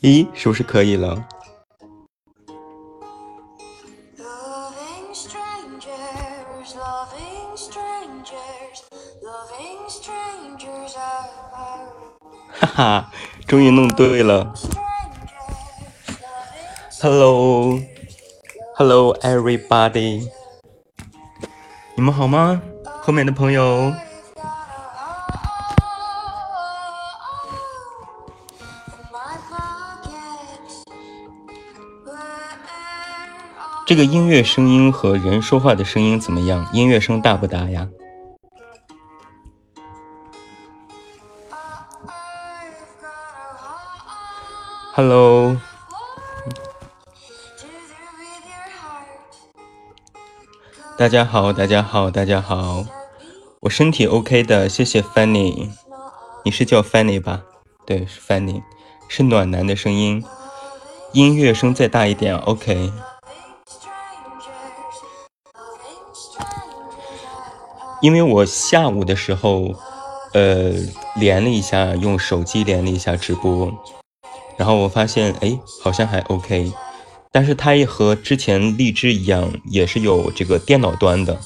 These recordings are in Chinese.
咦，是不是可以了？哈哈，终于弄对了。Hello，Hello everybody，你们好吗？后面的朋友。这个音乐声音和人说话的声音怎么样？音乐声大不大呀？Hello，大家好，大家好，大家好，我身体 OK 的，谢谢 Fanny，你是叫 Fanny 吧？对，是 Fanny，是暖男的声音，音乐声再大一点，OK。因为我下午的时候，呃，连了一下，用手机连了一下直播。然后我发现，哎，好像还 OK，但是它也和之前荔枝一样，也是有这个电脑端的。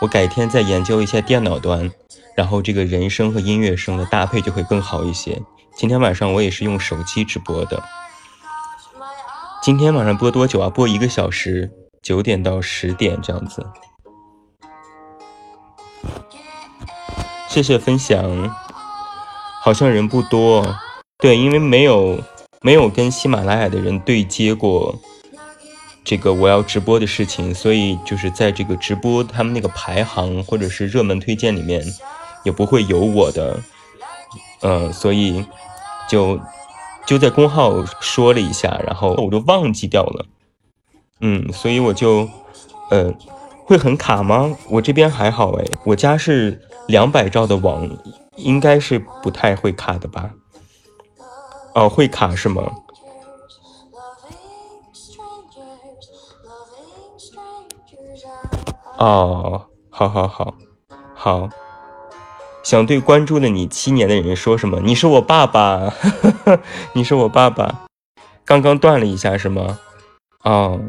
我改天再研究一下电脑端，然后这个人声和音乐声的搭配就会更好一些。今天晚上我也是用手机直播的。今天晚上播多久啊？播一个小时，九点到十点这样子。谢谢分享，好像人不多。对，因为没有。没有跟喜马拉雅的人对接过这个我要直播的事情，所以就是在这个直播他们那个排行或者是热门推荐里面也不会有我的，嗯，所以就就在公号说了一下，然后我就忘记掉了，嗯，所以我就呃会很卡吗？我这边还好哎，我家是两百兆的网，应该是不太会卡的吧。哦，会卡是吗？哦，好好好，好。想对关注了你七年的人说什么？你是我爸爸，你是我爸爸。刚刚断了一下是吗？哦，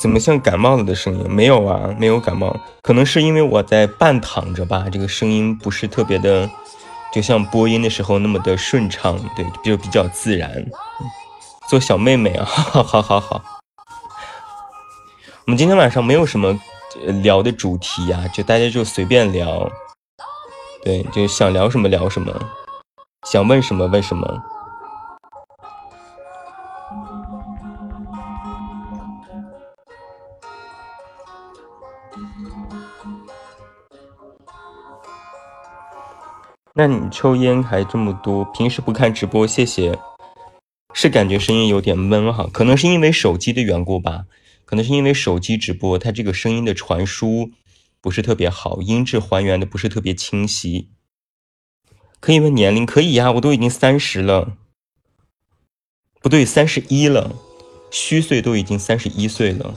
怎么像感冒了的声音？没有啊，没有感冒，可能是因为我在半躺着吧，这个声音不是特别的。就像播音的时候那么的顺畅，对，就比较自然。做小妹妹啊，好好好。我们今天晚上没有什么聊的主题呀，就大家就随便聊，对，就想聊什么聊什么，想问什么问什么。那你抽烟还这么多，平时不看直播，谢谢。是感觉声音有点闷哈，可能是因为手机的缘故吧，可能是因为手机直播，它这个声音的传输不是特别好，音质还原的不是特别清晰。可以问年龄？可以呀，我都已经三十了，不对，三十一了，虚岁都已经三十一岁了。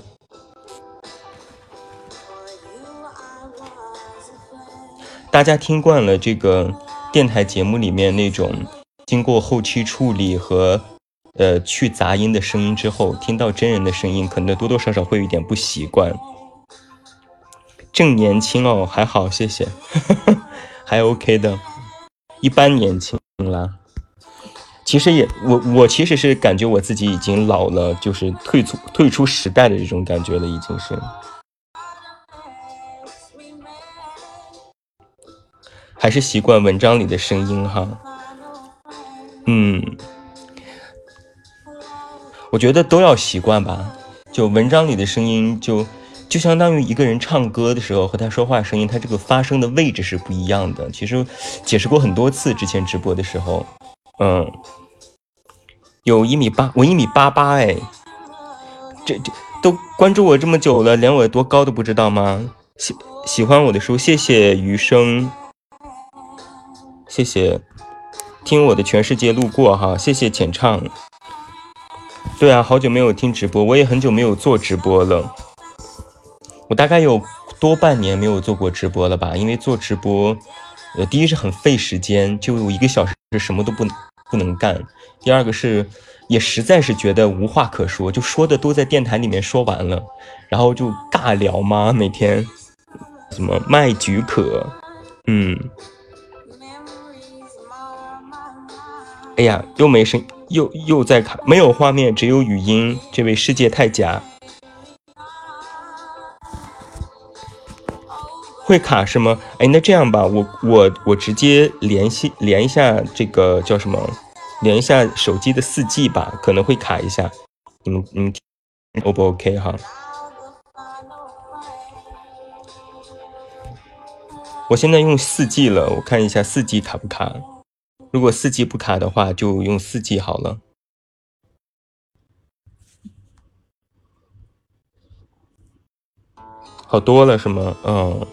大家听惯了这个。电台节目里面那种经过后期处理和呃去杂音的声音之后，听到真人的声音，可能多多少少会有点不习惯。正年轻哦，还好，谢谢，还 OK 的，一般年轻啦。其实也我我其实是感觉我自己已经老了，就是退出退出时代的这种感觉了，已经是。还是习惯文章里的声音哈，嗯，我觉得都要习惯吧。就文章里的声音，就就相当于一个人唱歌的时候和他说话声音，他这个发声的位置是不一样的。其实解释过很多次，之前直播的时候，嗯，有一米八，我一米八八哎，这这都关注我这么久了，连我多高都不知道吗？喜喜欢我的书，谢谢余生。谢谢，听我的全世界路过哈，谢谢浅唱。对啊，好久没有听直播，我也很久没有做直播了。我大概有多半年没有做过直播了吧？因为做直播，呃，第一是很费时间，就一个小时什么都不不能干；第二个是也实在是觉得无话可说，就说的都在电台里面说完了，然后就尬聊嘛，每天什么卖菊可，嗯，哎呀，又没声，又又在卡，没有画面，只有语音，这位世界太假。会卡是吗？哎，那这样吧，我我我直接联系连一下这个叫什么，连一下手机的四 G 吧，可能会卡一下。你们你们 O 不 OK 哈？我现在用四 G 了，我看一下四 G 卡不卡。如果四 G 不卡的话，就用四 G 好了。好多了是吗？嗯。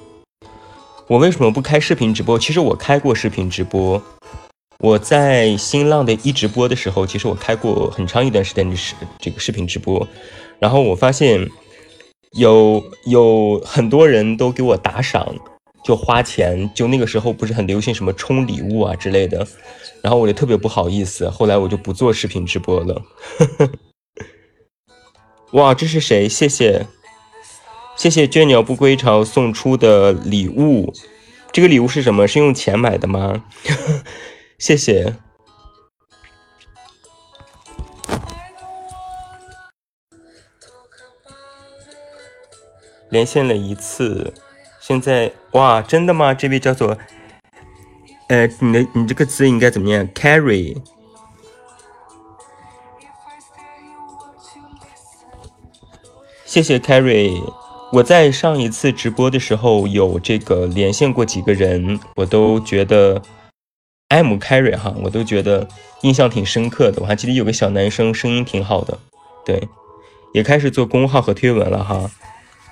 我为什么不开视频直播？其实我开过视频直播，我在新浪的一直播的时候，其实我开过很长一段时间的视这个视频直播，然后我发现有有很多人都给我打赏，就花钱，就那个时候不是很流行什么充礼物啊之类的，然后我就特别不好意思，后来我就不做视频直播了。哇，这是谁？谢谢。谢谢倦鸟不归巢送出的礼物，这个礼物是什么？是用钱买的吗？谢谢。连线了一次，现在哇，真的吗？这位叫做，呃，你的你这个字应该怎么念？Carry。谢谢 Carry。我在上一次直播的时候有这个连线过几个人，我都觉得 M carry 哈，我都觉得印象挺深刻的。我还记得有个小男生声音挺好的，对，也开始做公号和推文了哈，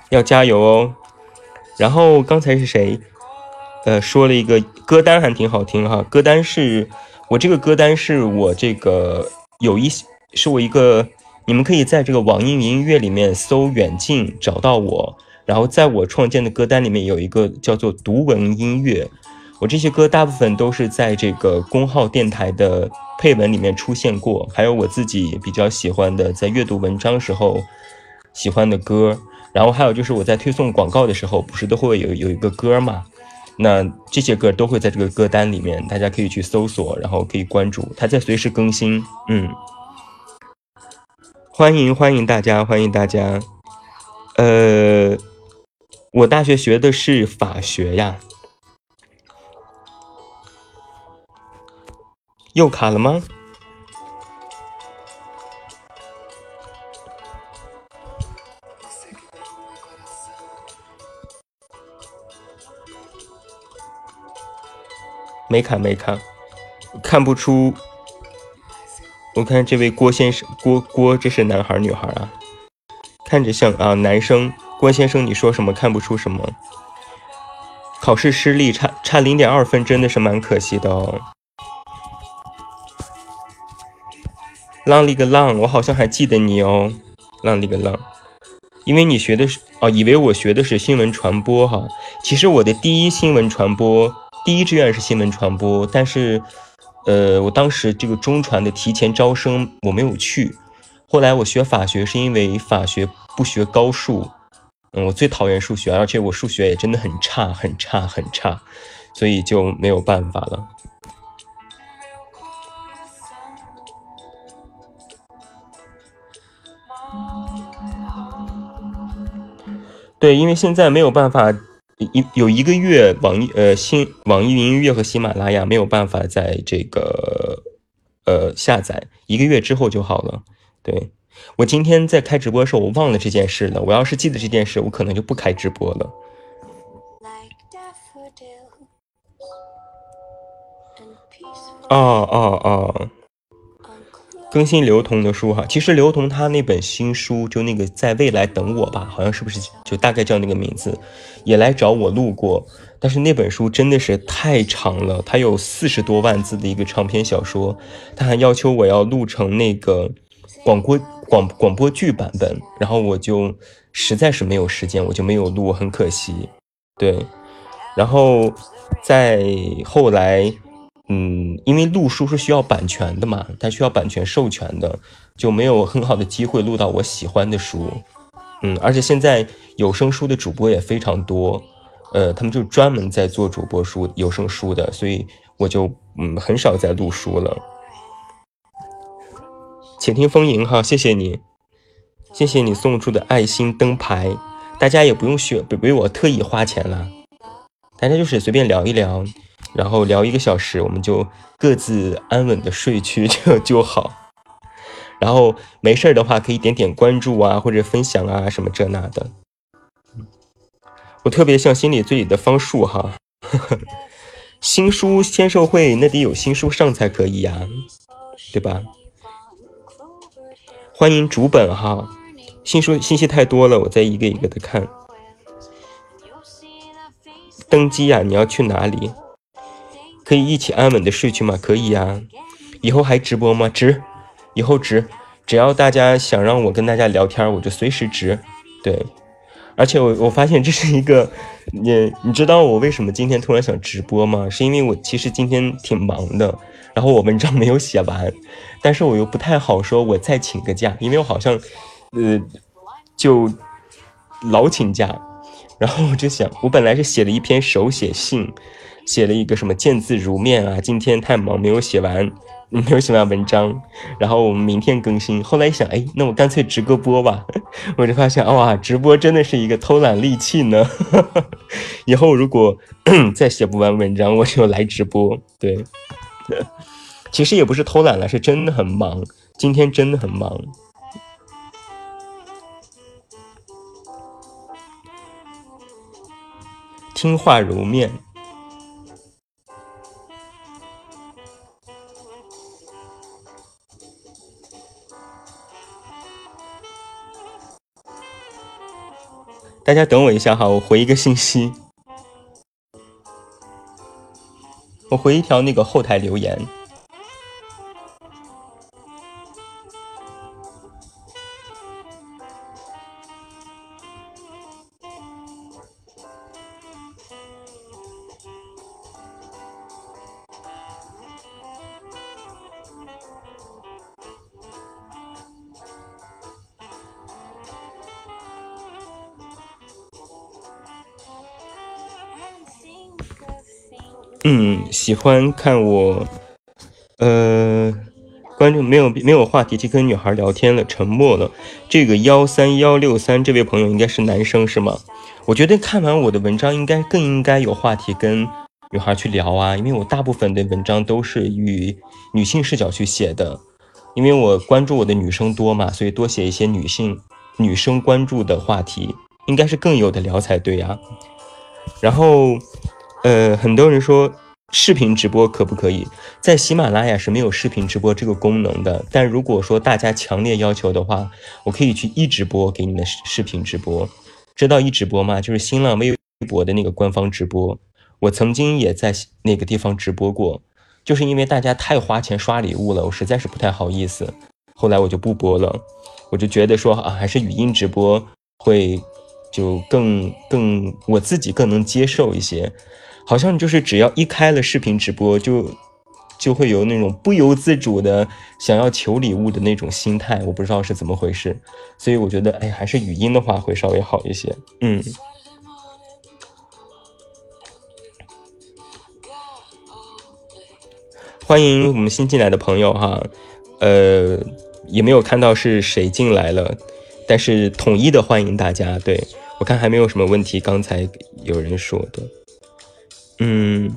要加油哦。然后刚才是谁？呃，说了一个歌单还挺好听哈，歌单是我这个歌单是我这个有一是我一个。你们可以在这个网易云音乐里面搜“远近”找到我，然后在我创建的歌单里面有一个叫做“读文音乐”，我这些歌大部分都是在这个公号电台的配文里面出现过，还有我自己比较喜欢的在阅读文章时候喜欢的歌，然后还有就是我在推送广告的时候，不是都会有有一个歌嘛？那这些歌都会在这个歌单里面，大家可以去搜索，然后可以关注，它在随时更新，嗯。欢迎欢迎大家，欢迎大家。呃，我大学学的是法学呀。又卡了吗？没卡没卡，看不出。我看这位郭先生，郭郭，这是男孩女孩啊？看着像啊，男生。郭先生，你说什么？看不出什么。考试失利，差差零点二分，真的是蛮可惜的哦。浪里个浪，我好像还记得你哦。浪里个浪，因为你学的是哦，以为我学的是新闻传播哈。其实我的第一新闻传播，第一志愿是新闻传播，但是。呃，我当时这个中传的提前招生我没有去，后来我学法学是因为法学不学高数，嗯，我最讨厌数学，而且我数学也真的很差很差很差，所以就没有办法了。对，因为现在没有办法。一有一个月，网易呃新网易云音乐和喜马拉雅没有办法在这个呃下载，一个月之后就好了。对我今天在开直播的时候，我忘了这件事了。我要是记得这件事，我可能就不开直播了。哦哦哦。更新刘同的书哈，其实刘同他那本新书就那个在未来等我吧，好像是不是就大概叫那个名字，也来找我录过，但是那本书真的是太长了，它有四十多万字的一个长篇小说，他还要求我要录成那个广播广广播剧版本，然后我就实在是没有时间，我就没有录，很可惜。对，然后再后来，嗯，因为录书是需要版权的嘛，它需要版权授权的，就没有很好的机会录到我喜欢的书。嗯，而且现在有声书的主播也非常多，呃，他们就专门在做主播书、有声书的，所以我就嗯很少在录书了。且听风吟哈，谢谢你，谢谢你送出的爱心灯牌，大家也不用学，不为我特意花钱了，大家就是随便聊一聊，然后聊一个小时，我们就各自安稳的睡去 就就好。然后没事儿的话，可以点点关注啊，或者分享啊，什么这那的。我特别像心里最里的方树哈，新书签售会那得有新书上才可以呀，对吧？欢迎主本哈，新书信息太多了，我再一个一个的看。登机呀，你要去哪里？可以一起安稳的睡去吗？可以呀。以后还直播吗？直。以后直，只要大家想让我跟大家聊天，我就随时直。对，而且我我发现这是一个，你你知道我为什么今天突然想直播吗？是因为我其实今天挺忙的，然后我文章没有写完，但是我又不太好说，我再请个假，因为我好像，呃，就老请假，然后我就想，我本来是写了一篇手写信，写了一个什么见字如面啊，今天太忙没有写完。没有写完文章，然后我们明天更新。后来一想，哎，那我干脆直个播吧。我就发现，哇，直播真的是一个偷懒利器呢。以后如果 再写不完文章，我就来直播。对，其实也不是偷懒了，是真的很忙。今天真的很忙。听话如面。大家等我一下哈，我回一个信息，我回一条那个后台留言。喜欢看我，呃，观众没有没有话题去跟女孩聊天了，沉默了。这个幺三幺六三这位朋友应该是男生是吗？我觉得看完我的文章应该更应该有话题跟女孩去聊啊，因为我大部分的文章都是与女性视角去写的，因为我关注我的女生多嘛，所以多写一些女性女生关注的话题，应该是更有的聊才对呀。然后。呃，很多人说视频直播可不可以？在喜马拉雅是没有视频直播这个功能的。但如果说大家强烈要求的话，我可以去一直播给你们视频直播。知道一直播吗？就是新浪微博的那个官方直播。我曾经也在那个地方直播过，就是因为大家太花钱刷礼物了，我实在是不太好意思。后来我就不播了，我就觉得说啊，还是语音直播会就更更我自己更能接受一些。好像就是只要一开了视频直播，就就会有那种不由自主的想要求礼物的那种心态，我不知道是怎么回事，所以我觉得，哎，还是语音的话会稍微好一些。嗯，欢迎我们新进来的朋友哈，呃，也没有看到是谁进来了，但是统一的欢迎大家。对我看还没有什么问题，刚才有人说的。嗯，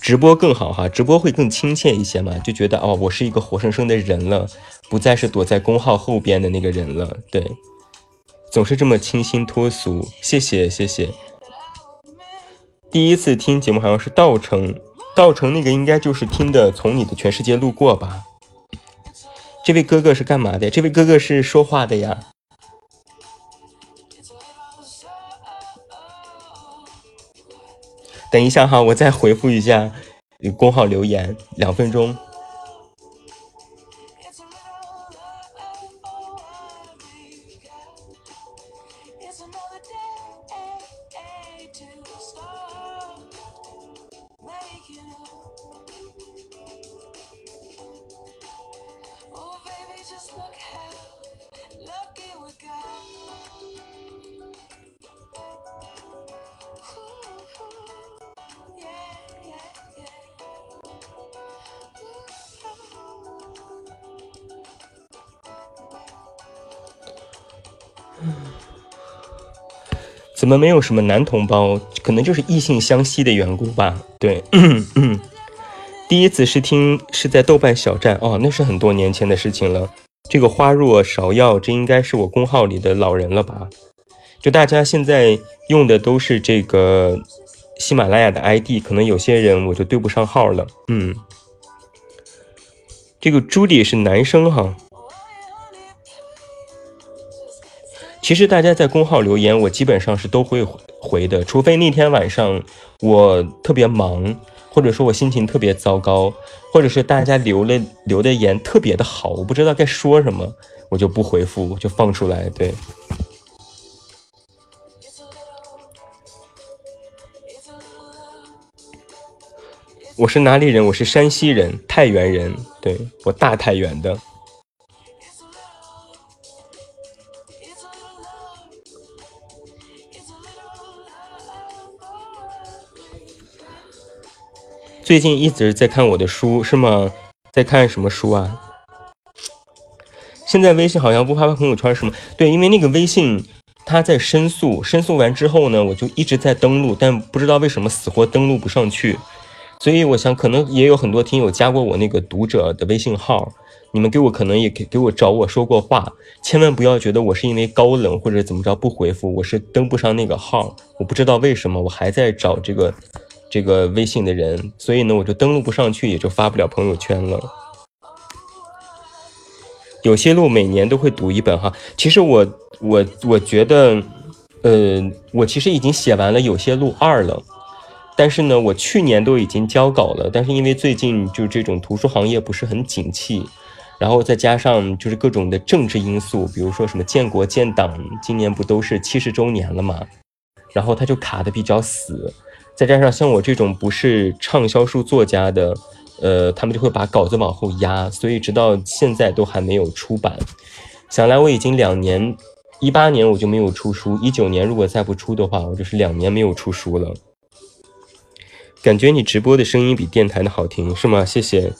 直播更好哈，直播会更亲切一些嘛，就觉得哦，我是一个活生生的人了，不再是躲在公号后边的那个人了。对，总是这么清新脱俗，谢谢谢谢。第一次听节目好像是稻城，稻城那个应该就是听的《从你的全世界路过》吧。这位哥哥是干嘛的？这位哥哥是说话的呀。等一下哈，我再回复一下公号留言，两分钟。怎么没有什么男同胞？可能就是异性相吸的缘故吧。对，第一次是听是在豆瓣小站哦，那是很多年前的事情了。这个花若芍药，这应该是我公号里的老人了吧？就大家现在用的都是这个喜马拉雅的 ID，可能有些人我就对不上号了。嗯，这个朱迪是男生哈。其实大家在公号留言，我基本上是都会回的，除非那天晚上我特别忙，或者说我心情特别糟糕，或者是大家留了留的言特别的好，我不知道该说什么，我就不回复，就放出来。对，我是哪里人？我是山西人，太原人。对我大太原的。最近一直在看我的书是吗？在看什么书啊？现在微信好像不发朋友圈是吗？对，因为那个微信它在申诉，申诉完之后呢，我就一直在登录，但不知道为什么死活登录不上去。所以我想，可能也有很多听友加过我那个读者的微信号，你们给我可能也给给我找我说过话，千万不要觉得我是因为高冷或者怎么着不回复，我是登不上那个号，我不知道为什么，我还在找这个。这个微信的人，所以呢，我就登录不上去，也就发不了朋友圈了。有些路每年都会读一本哈，其实我我我觉得，呃，我其实已经写完了有些路二了，但是呢，我去年都已经交稿了，但是因为最近就这种图书行业不是很景气，然后再加上就是各种的政治因素，比如说什么建国建党，今年不都是七十周年了嘛，然后它就卡的比较死。再加上像我这种不是畅销书作家的，呃，他们就会把稿子往后压，所以直到现在都还没有出版。想来我已经两年，一八年我就没有出书，一九年如果再不出的话，我就是两年没有出书了。感觉你直播的声音比电台的好听，是吗？谢谢。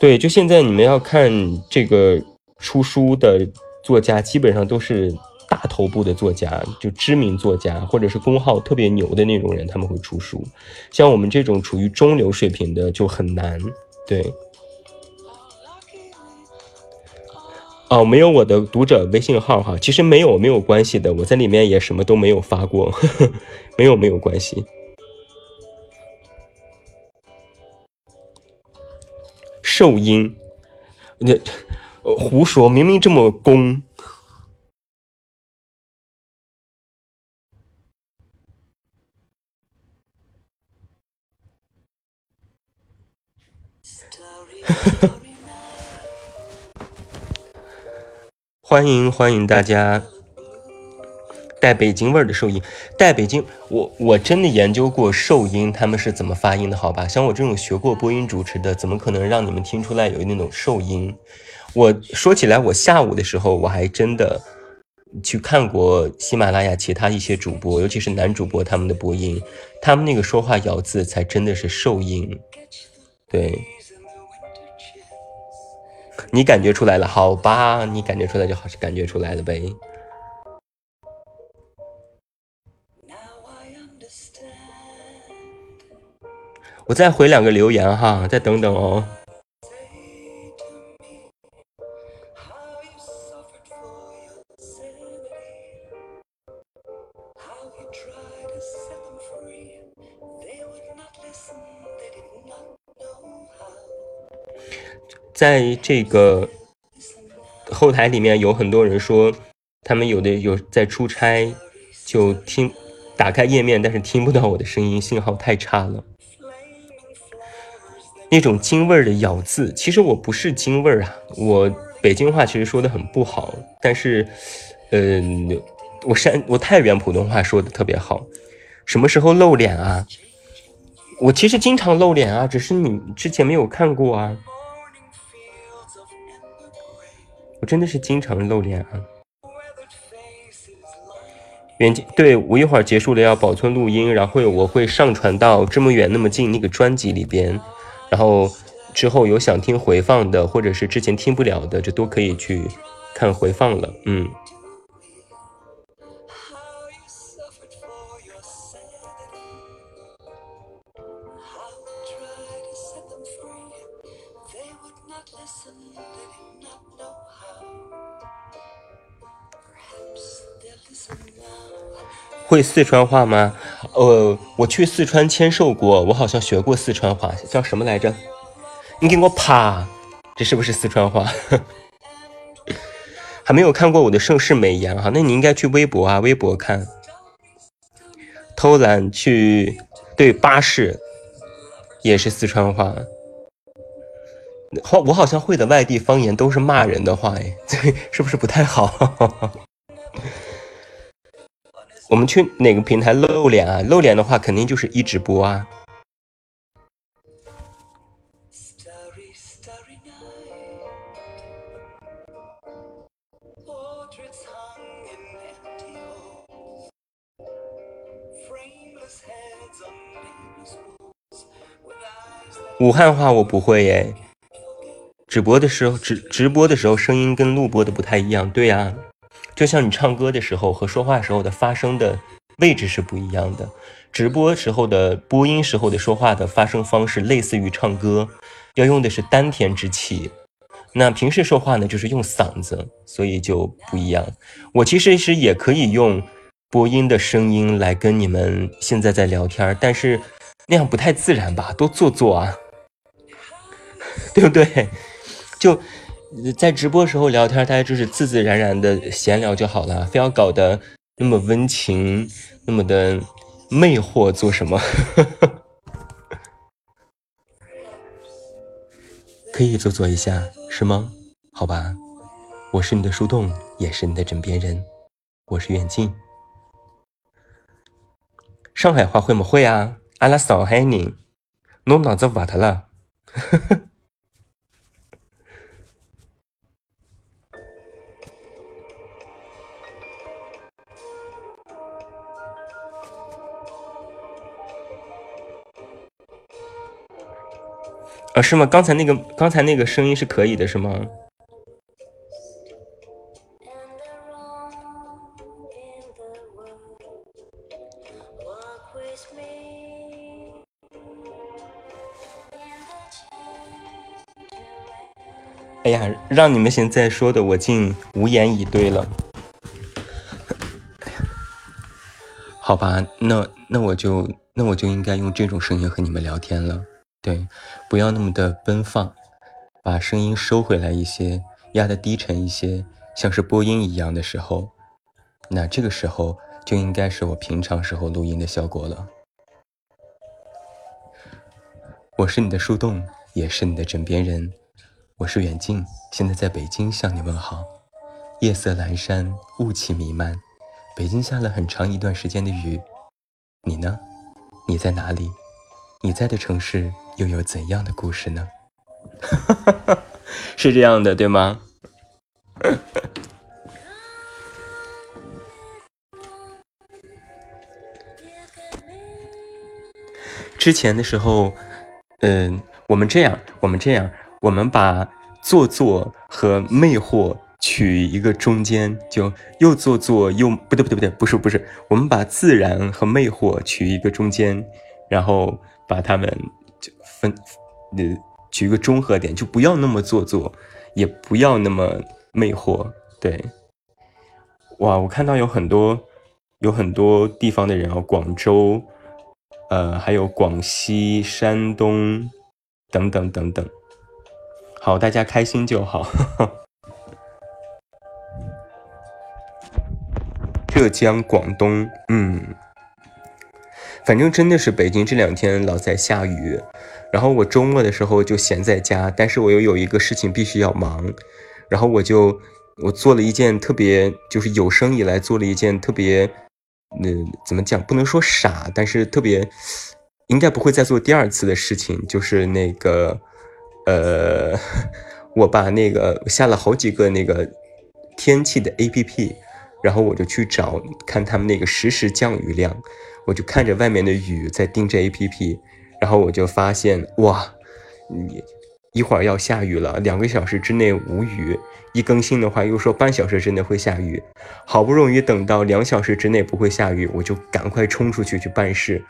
对，就现在你们要看这个出书的作家，基本上都是。大头部的作家，就知名作家，或者是公号特别牛的那种人，他们会出书。像我们这种处于中流水平的就很难。对，哦，没有我的读者微信号哈，其实没有没有关系的，我在里面也什么都没有发过，没有没有关系。兽音，那胡说，明明这么公。欢迎欢迎大家，带北京味儿的兽音，带北京，我我真的研究过兽音他们是怎么发音的，好吧？像我这种学过播音主持的，怎么可能让你们听出来有那种兽音？我说起来，我下午的时候我还真的去看过喜马拉雅其他一些主播，尤其是男主播他们的播音，他们那个说话咬字才真的是兽音，对。你感觉出来了，好吧？你感觉出来就好，是感觉出来了呗。我再回两个留言哈，再等等哦。在这个后台里面有很多人说，他们有的有在出差，就听打开页面，但是听不到我的声音，信号太差了。那种京味儿的咬字，其实我不是京味儿啊，我北京话其实说的很不好，但是，嗯，我山我太原普通话说的特别好。什么时候露脸啊？我其实经常露脸啊，只是你之前没有看过啊。我真的是经常露脸啊！远近对我一会儿结束了要保存录音，然后我会上传到这么远那么近那个专辑里边，然后之后有想听回放的，或者是之前听不了的，就都可以去看回放了。嗯，会四川话吗？呃，我去四川签售过，我好像学过四川话，叫什么来着？你给我趴，这是不是四川话？还没有看过我的盛世美颜哈，那你应该去微博啊，微博看。偷懒去对巴士，也是四川话。好，我好像会的外地方言都是骂人的话，哎，这是不是不太好？我们去哪个平台露脸啊？露脸的话，肯定就是一直播啊。武汉话我不会耶，直播的时候直直播的时候声音跟录播的不太一样，对呀，就像你唱歌的时候和说话时候的发声的位置是不一样的，直播时候的播音时候的说话的发声方式类似于唱歌，要用的是丹田之气，那平时说话呢就是用嗓子，所以就不一样。我其实是也可以用播音的声音来跟你们现在在聊天，但是那样不太自然吧，多做作啊。对不对？就在直播时候聊天，大家就是自自然然的闲聊就好了，非要搞得那么温情，那么的魅惑，做什么？可以做做一下，是吗？好吧，我是你的树洞，也是你的枕边人，我是远近。上海话会不会啊？阿拉上海人，侬脑子瓦特了。是吗？刚才那个，刚才那个声音是可以的，是吗？哎呀，让你们现在说的，我竟无言以对了。好吧，那那我就那我就应该用这种声音和你们聊天了。对，不要那么的奔放，把声音收回来一些，压的低沉一些，像是播音一样的时候，那这个时候就应该是我平常时候录音的效果了。我是你的树洞，也是你的枕边人，我是远近，现在在北京向你问好。夜色阑珊，雾气弥漫，北京下了很长一段时间的雨，你呢？你在哪里？你在的城市？又有怎样的故事呢？是这样的，对吗？之前的时候，嗯，我们这样，我们这样，我们把做作和魅惑取一个中间，就又做作又不对，不对，不对，不是，不是，我们把自然和魅惑取一个中间，然后把它们。分，呃，举一个中和点，就不要那么做作，也不要那么魅惑。对，哇，我看到有很多，有很多地方的人啊，广州，呃，还有广西、山东等等等等。好，大家开心就好。浙江、广东，嗯。反正真的是北京这两天老在下雨，然后我周末的时候就闲在家，但是我又有一个事情必须要忙，然后我就我做了一件特别，就是有生以来做了一件特别，嗯，怎么讲？不能说傻，但是特别应该不会再做第二次的事情，就是那个，呃，我把那个下了好几个那个天气的 A P P，然后我就去找看他们那个实时降雨量。我就看着外面的雨在盯着 A P P，然后我就发现哇，你一会儿要下雨了，两个小时之内无雨。一更新的话又说半小时之内会下雨，好不容易等到两小时之内不会下雨，我就赶快冲出去去办事，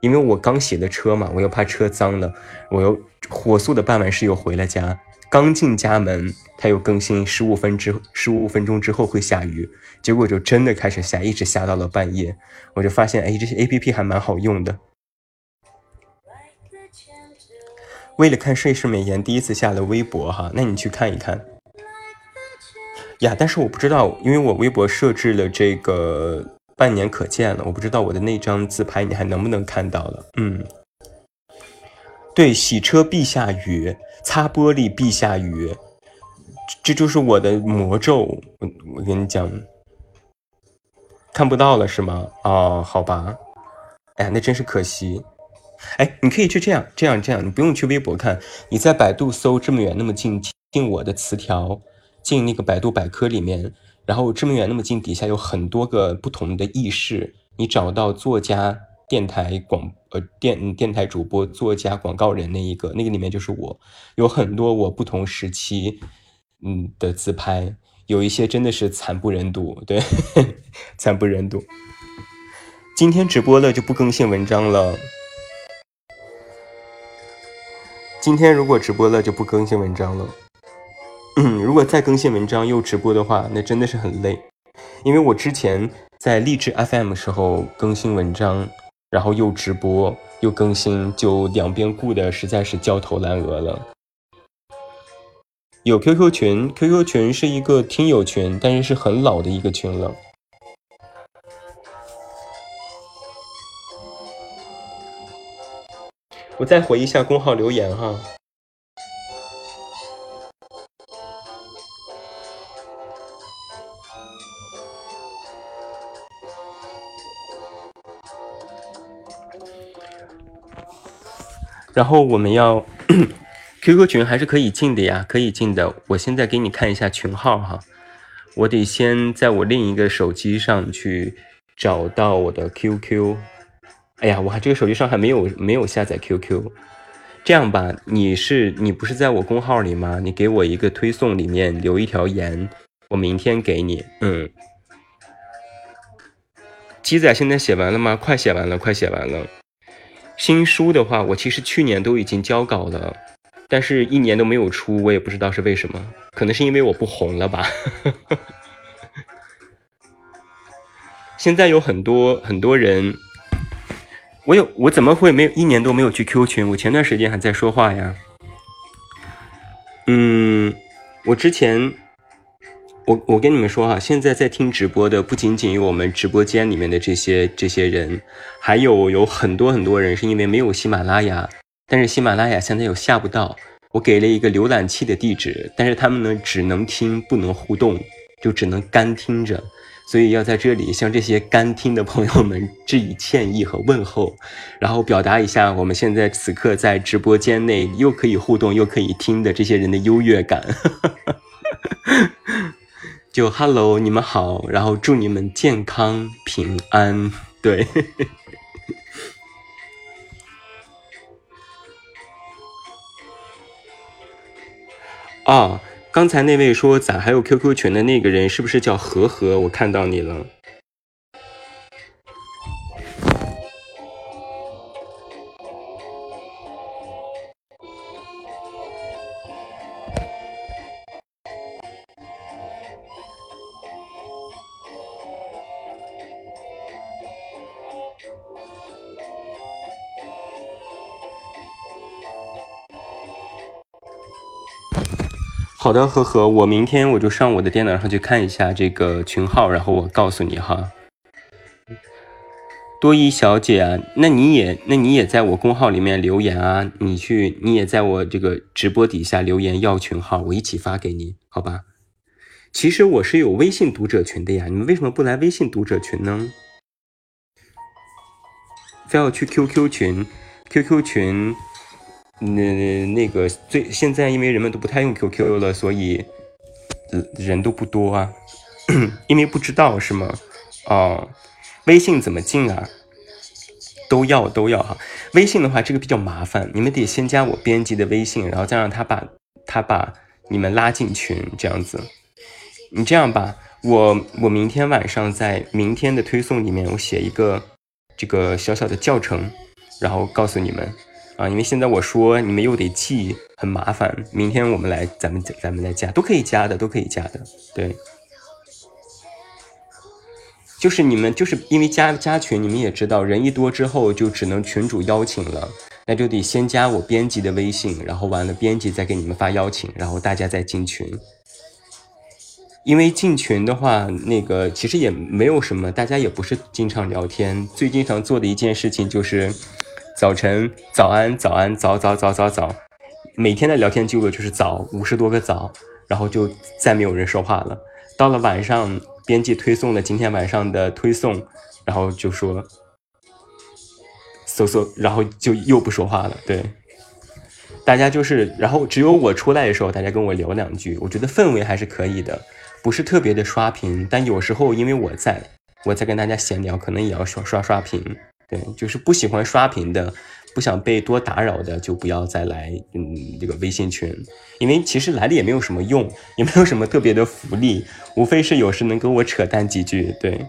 因为我刚洗的车嘛，我又怕车脏了，我又火速的办完事又回了家，刚进家门，它又更新十五分之十五分钟之后会下雨，结果就真的开始下，一直下到了半夜。我就发现，哎，这些 A P P 还蛮好用的。为了看睡世美颜，第一次下了微博哈，那你去看一看。呀，但是我不知道，因为我微博设置了这个半年可见了，我不知道我的那张自拍你还能不能看到了。嗯，对，洗车必下雨，擦玻璃必下雨，这就是我的魔咒。我我跟你讲，看不到了是吗？哦，好吧。哎呀，那真是可惜。哎，你可以去这样这样这样，你不用去微博看，你在百度搜“这么远那么近”，进我的词条。进那个百度百科里面，然后这么远那么近，底下有很多个不同的意识。你找到作家、电台广呃电电台主播、作家、广告人那一个，那个里面就是我。有很多我不同时期嗯的自拍，有一些真的是惨不忍睹，对，惨不忍睹。今天直播了就不更新文章了。今天如果直播了就不更新文章了。嗯，如果再更新文章又直播的话，那真的是很累。因为我之前在励志 FM 的时候更新文章，然后又直播又更新，就两边顾的实在是焦头烂额了。有 QQ 群，QQ 群是一个听友群，但是是很老的一个群了。我再回一下公号留言哈。然后我们要 QQ 群还是可以进的呀，可以进的。我现在给你看一下群号哈，我得先在我另一个手机上去找到我的 QQ。哎呀，我还这个手机上还没有没有下载 QQ。这样吧，你是你不是在我公号里吗？你给我一个推送里面留一条言，我明天给你。嗯，鸡仔现在写完了吗？快写完了，快写完了。新书的话，我其实去年都已经交稿了，但是一年都没有出，我也不知道是为什么，可能是因为我不红了吧。现在有很多很多人，我有我怎么会没有一年都没有去 Q 群？我前段时间还在说话呀。嗯，我之前。我我跟你们说哈，现在在听直播的不仅仅有我们直播间里面的这些这些人，还有有很多很多人是因为没有喜马拉雅，但是喜马拉雅现在又下不到，我给了一个浏览器的地址，但是他们呢只能听不能互动，就只能干听着，所以要在这里向这些干听的朋友们致以歉意和问候，然后表达一下我们现在此刻在直播间内又可以互动又可以听的这些人的优越感。就 Hello，你们好，然后祝你们健康平安。对，啊，刚才那位说咱还有 QQ 群的那个人，是不是叫和和？我看到你了。好的，呵呵，我明天我就上我的电脑上去看一下这个群号，然后我告诉你哈。多依小姐啊，那你也那你也在我公号里面留言啊，你去你也在我这个直播底下留言要群号，我一起发给你，好吧？其实我是有微信读者群的呀，你们为什么不来微信读者群呢？非要去 QQ 群，QQ 群。那那个最现在，因为人们都不太用 QQ 了，所以人都不多啊。因为不知道是吗？哦，微信怎么进啊？都要都要哈。微信的话，这个比较麻烦，你们得先加我编辑的微信，然后再让他把他把你们拉进群，这样子。你这样吧，我我明天晚上在明天的推送里面，我写一个这个小小的教程，然后告诉你们。啊，因为现在我说你们又得记，很麻烦。明天我们来，咱们咱们再加，都可以加的，都可以加的。对，就是你们就是因为加加群，你们也知道，人一多之后就只能群主邀请了，那就得先加我编辑的微信，然后完了编辑再给你们发邀请，然后大家再进群。因为进群的话，那个其实也没有什么，大家也不是经常聊天，最经常做的一件事情就是。早晨，早安，早安，早早早早早，每天的聊天记录就是早五十多个早，然后就再没有人说话了。到了晚上，编辑推送了今天晚上的推送，然后就说搜搜，然后就又不说话了。对，大家就是，然后只有我出来的时候，大家跟我聊两句，我觉得氛围还是可以的，不是特别的刷屏，但有时候因为我在，我在跟大家闲聊，可能也要刷刷刷屏。对，就是不喜欢刷屏的，不想被多打扰的，就不要再来，嗯，这个微信群，因为其实来了也没有什么用，也没有什么特别的福利，无非是有时能跟我扯淡几句。对，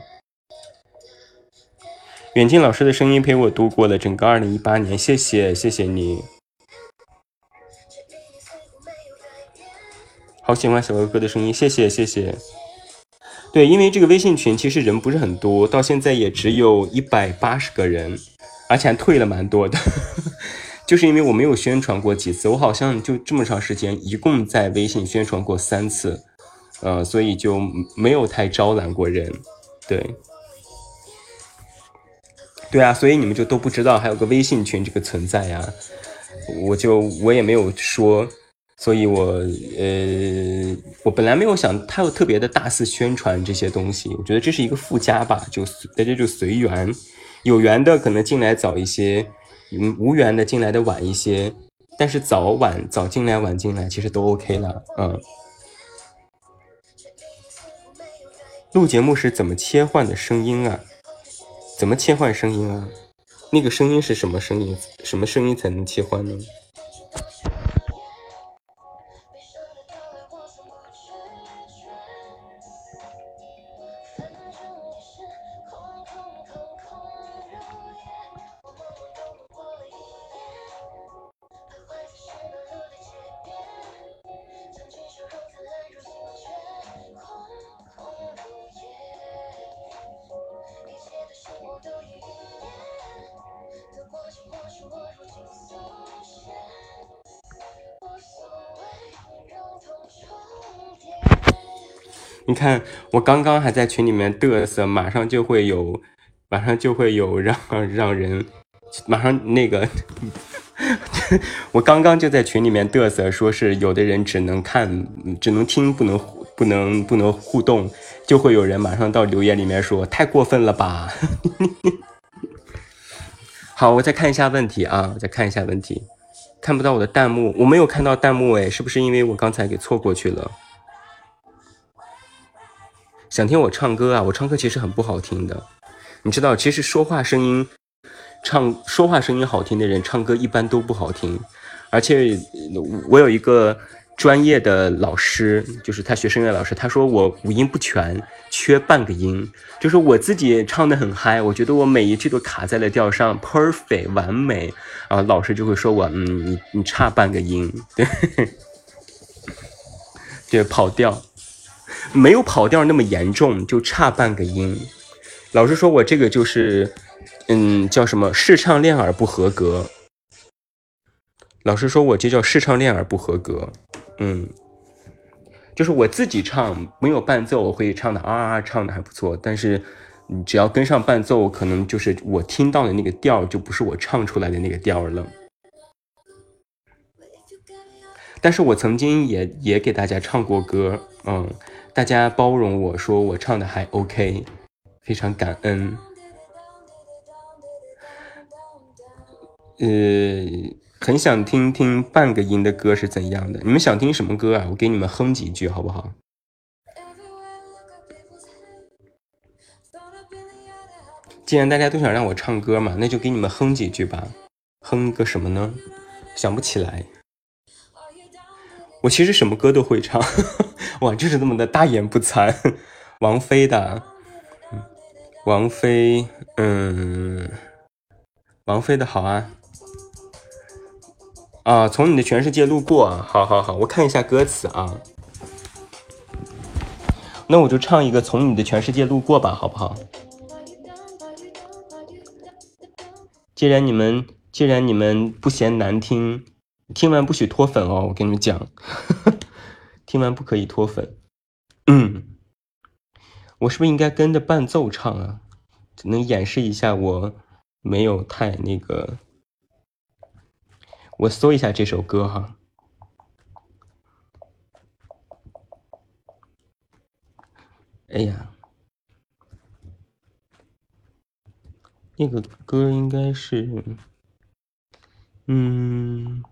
远近老师的声音陪我度过了整个二零一八年，谢谢，谢谢你，好喜欢小哥哥的声音，谢谢，谢谢。对，因为这个微信群其实人不是很多，到现在也只有一百八十个人，而且还退了蛮多的，就是因为我没有宣传过几次，我好像就这么长时间，一共在微信宣传过三次，呃，所以就没有太招揽过人。对，对啊，所以你们就都不知道还有个微信群这个存在呀，我就我也没有说。所以，我呃，我本来没有想太有特别的大肆宣传这些东西，我觉得这是一个附加吧，就大家就随缘，有缘的可能进来早一些，嗯，无缘的进来的晚一些，但是早晚早进来晚进来其实都 OK 了，嗯。录节目是怎么切换的声音啊？怎么切换声音啊？那个声音是什么声音？什么声音才能切换呢？你看，我刚刚还在群里面嘚瑟，马上就会有，马上就会有让 让人，马上那个，我刚刚就在群里面嘚瑟，说是有的人只能看，只能听，不能不能不能互动，就会有人马上到留言里面说太过分了吧。好，我再看一下问题啊，我再看一下问题，看不到我的弹幕，我没有看到弹幕哎，是不是因为我刚才给错过去了？想听我唱歌啊？我唱歌其实很不好听的，你知道，其实说话声音，唱说话声音好听的人，唱歌一般都不好听。而且我有一个专业的老师，就是他学声乐老师，他说我五音不全，缺半个音。就是我自己唱的很嗨，我觉得我每一句都卡在了调上，perfect 完美啊。老师就会说我，嗯，你你差半个音，对，对，跑调。没有跑调那么严重，就差半个音。老师说我这个就是，嗯，叫什么试唱练耳不合格。老师说我这叫试唱练耳不合格。嗯，就是我自己唱没有伴奏，我会唱的啊啊唱的还不错。但是你只要跟上伴奏，可能就是我听到的那个调就不是我唱出来的那个调了。但是我曾经也也给大家唱过歌，嗯。大家包容我说我唱的还 OK，非常感恩。呃，很想听听半个音的歌是怎样的。你们想听什么歌啊？我给你们哼几句好不好？既然大家都想让我唱歌嘛，那就给你们哼几句吧。哼个什么呢？想不起来。我其实什么歌都会唱，哇，就是这么的大言不惭。王菲的，王菲，嗯，王菲的好啊。啊，从你的全世界路过，好好好，我看一下歌词啊。那我就唱一个《从你的全世界路过》吧，好不好？既然你们既然你们不嫌难听，听完不许脱粉哦，我跟你们讲，听完不可以脱粉。嗯，我是不是应该跟着伴奏唱啊？能演示一下我没有太那个？我搜一下这首歌哈。哎呀，那个歌应该是，嗯，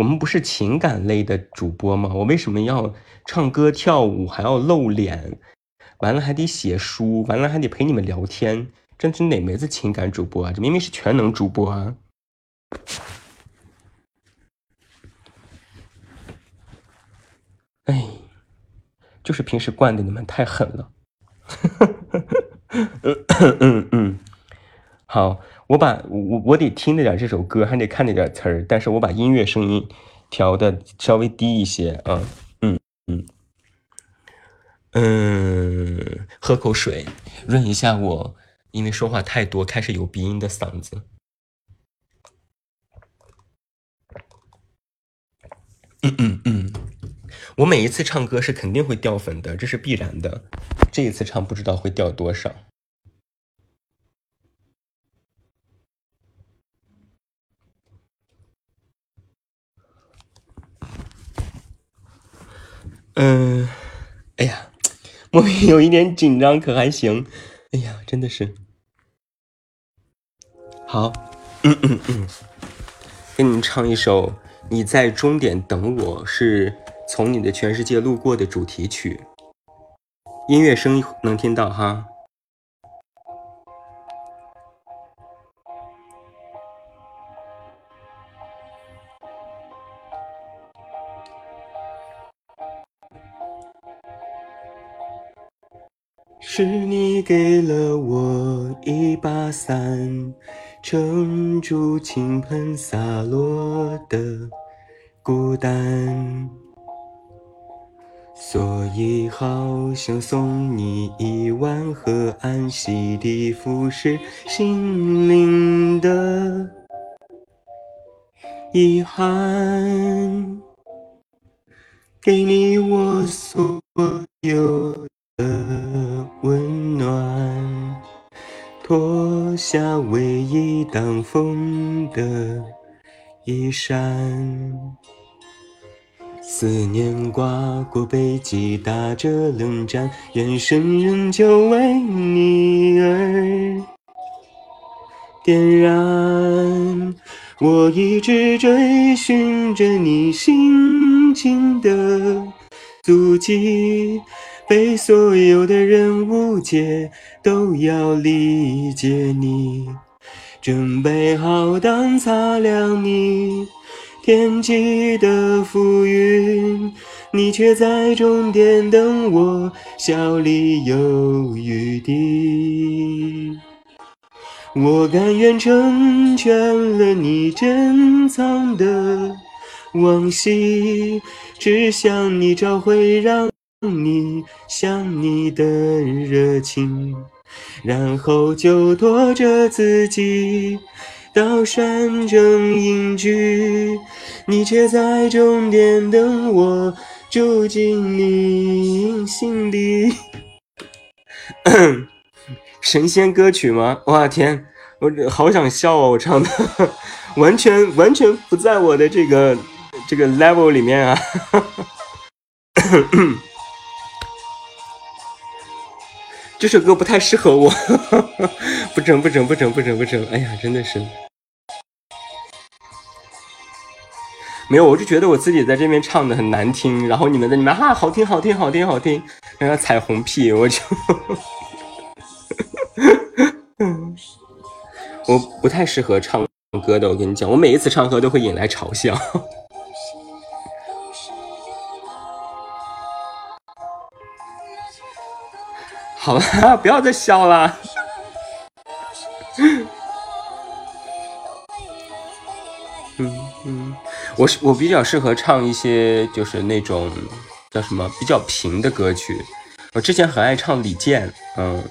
我们不是情感类的主播吗？我为什么要唱歌跳舞还要露脸？完了还得写书，完了还得陪你们聊天，这是哪门子情感主播啊？这明明是全能主播啊！哎，就是平时惯的你们太狠了。嗯嗯嗯，好，我把我我得听着点这首歌，还得看着点词儿，但是我把音乐声音调的稍微低一些啊。嗯嗯嗯，喝口水润一下我，因为说话太多，开始有鼻音的嗓子。嗯嗯嗯。我每一次唱歌是肯定会掉粉的，这是必然的。这一次唱不知道会掉多少。嗯，哎呀，莫名有一点紧张，可还行。哎呀，真的是。好，嗯嗯嗯，给你们唱一首《你在终点等我》是。从你的全世界路过的主题曲，音乐声能听到哈。是你给了我一把伞，撑住倾盆洒落的孤单。所以，好想送你一碗河岸，洗涤腐蚀心灵的遗憾，给你我所有脱下唯一挡风的衣衫。思念刮过背脊，打着冷战，眼神仍旧为你而点燃。我一直追寻着你心情的足迹，被所有的人误解，都要理解你。准备好当擦亮你。天际的浮云，你却在终点等我，笑里有余地。我甘愿成全了你珍藏的往昔，只想你找回让想你想你的热情，然后就拖着自己。到山城隐居，你却在终点等我，住进你心底。神仙歌曲吗？哇天，我好想笑啊！我唱的 完全完全不在我的这个这个 level 里面啊。这首歌不太适合我，不整不整不整不整不整，哎呀，真的是。没有，我就觉得我自己在这边唱的很难听，然后你们在里面哈好听好听好听好听，然后彩虹屁，我就，我不太适合唱歌的，我跟你讲，我每一次唱歌都会引来嘲笑。好了，不要再笑了。嗯嗯，我是我比较适合唱一些就是那种叫什么比较平的歌曲。我之前很爱唱李健，嗯。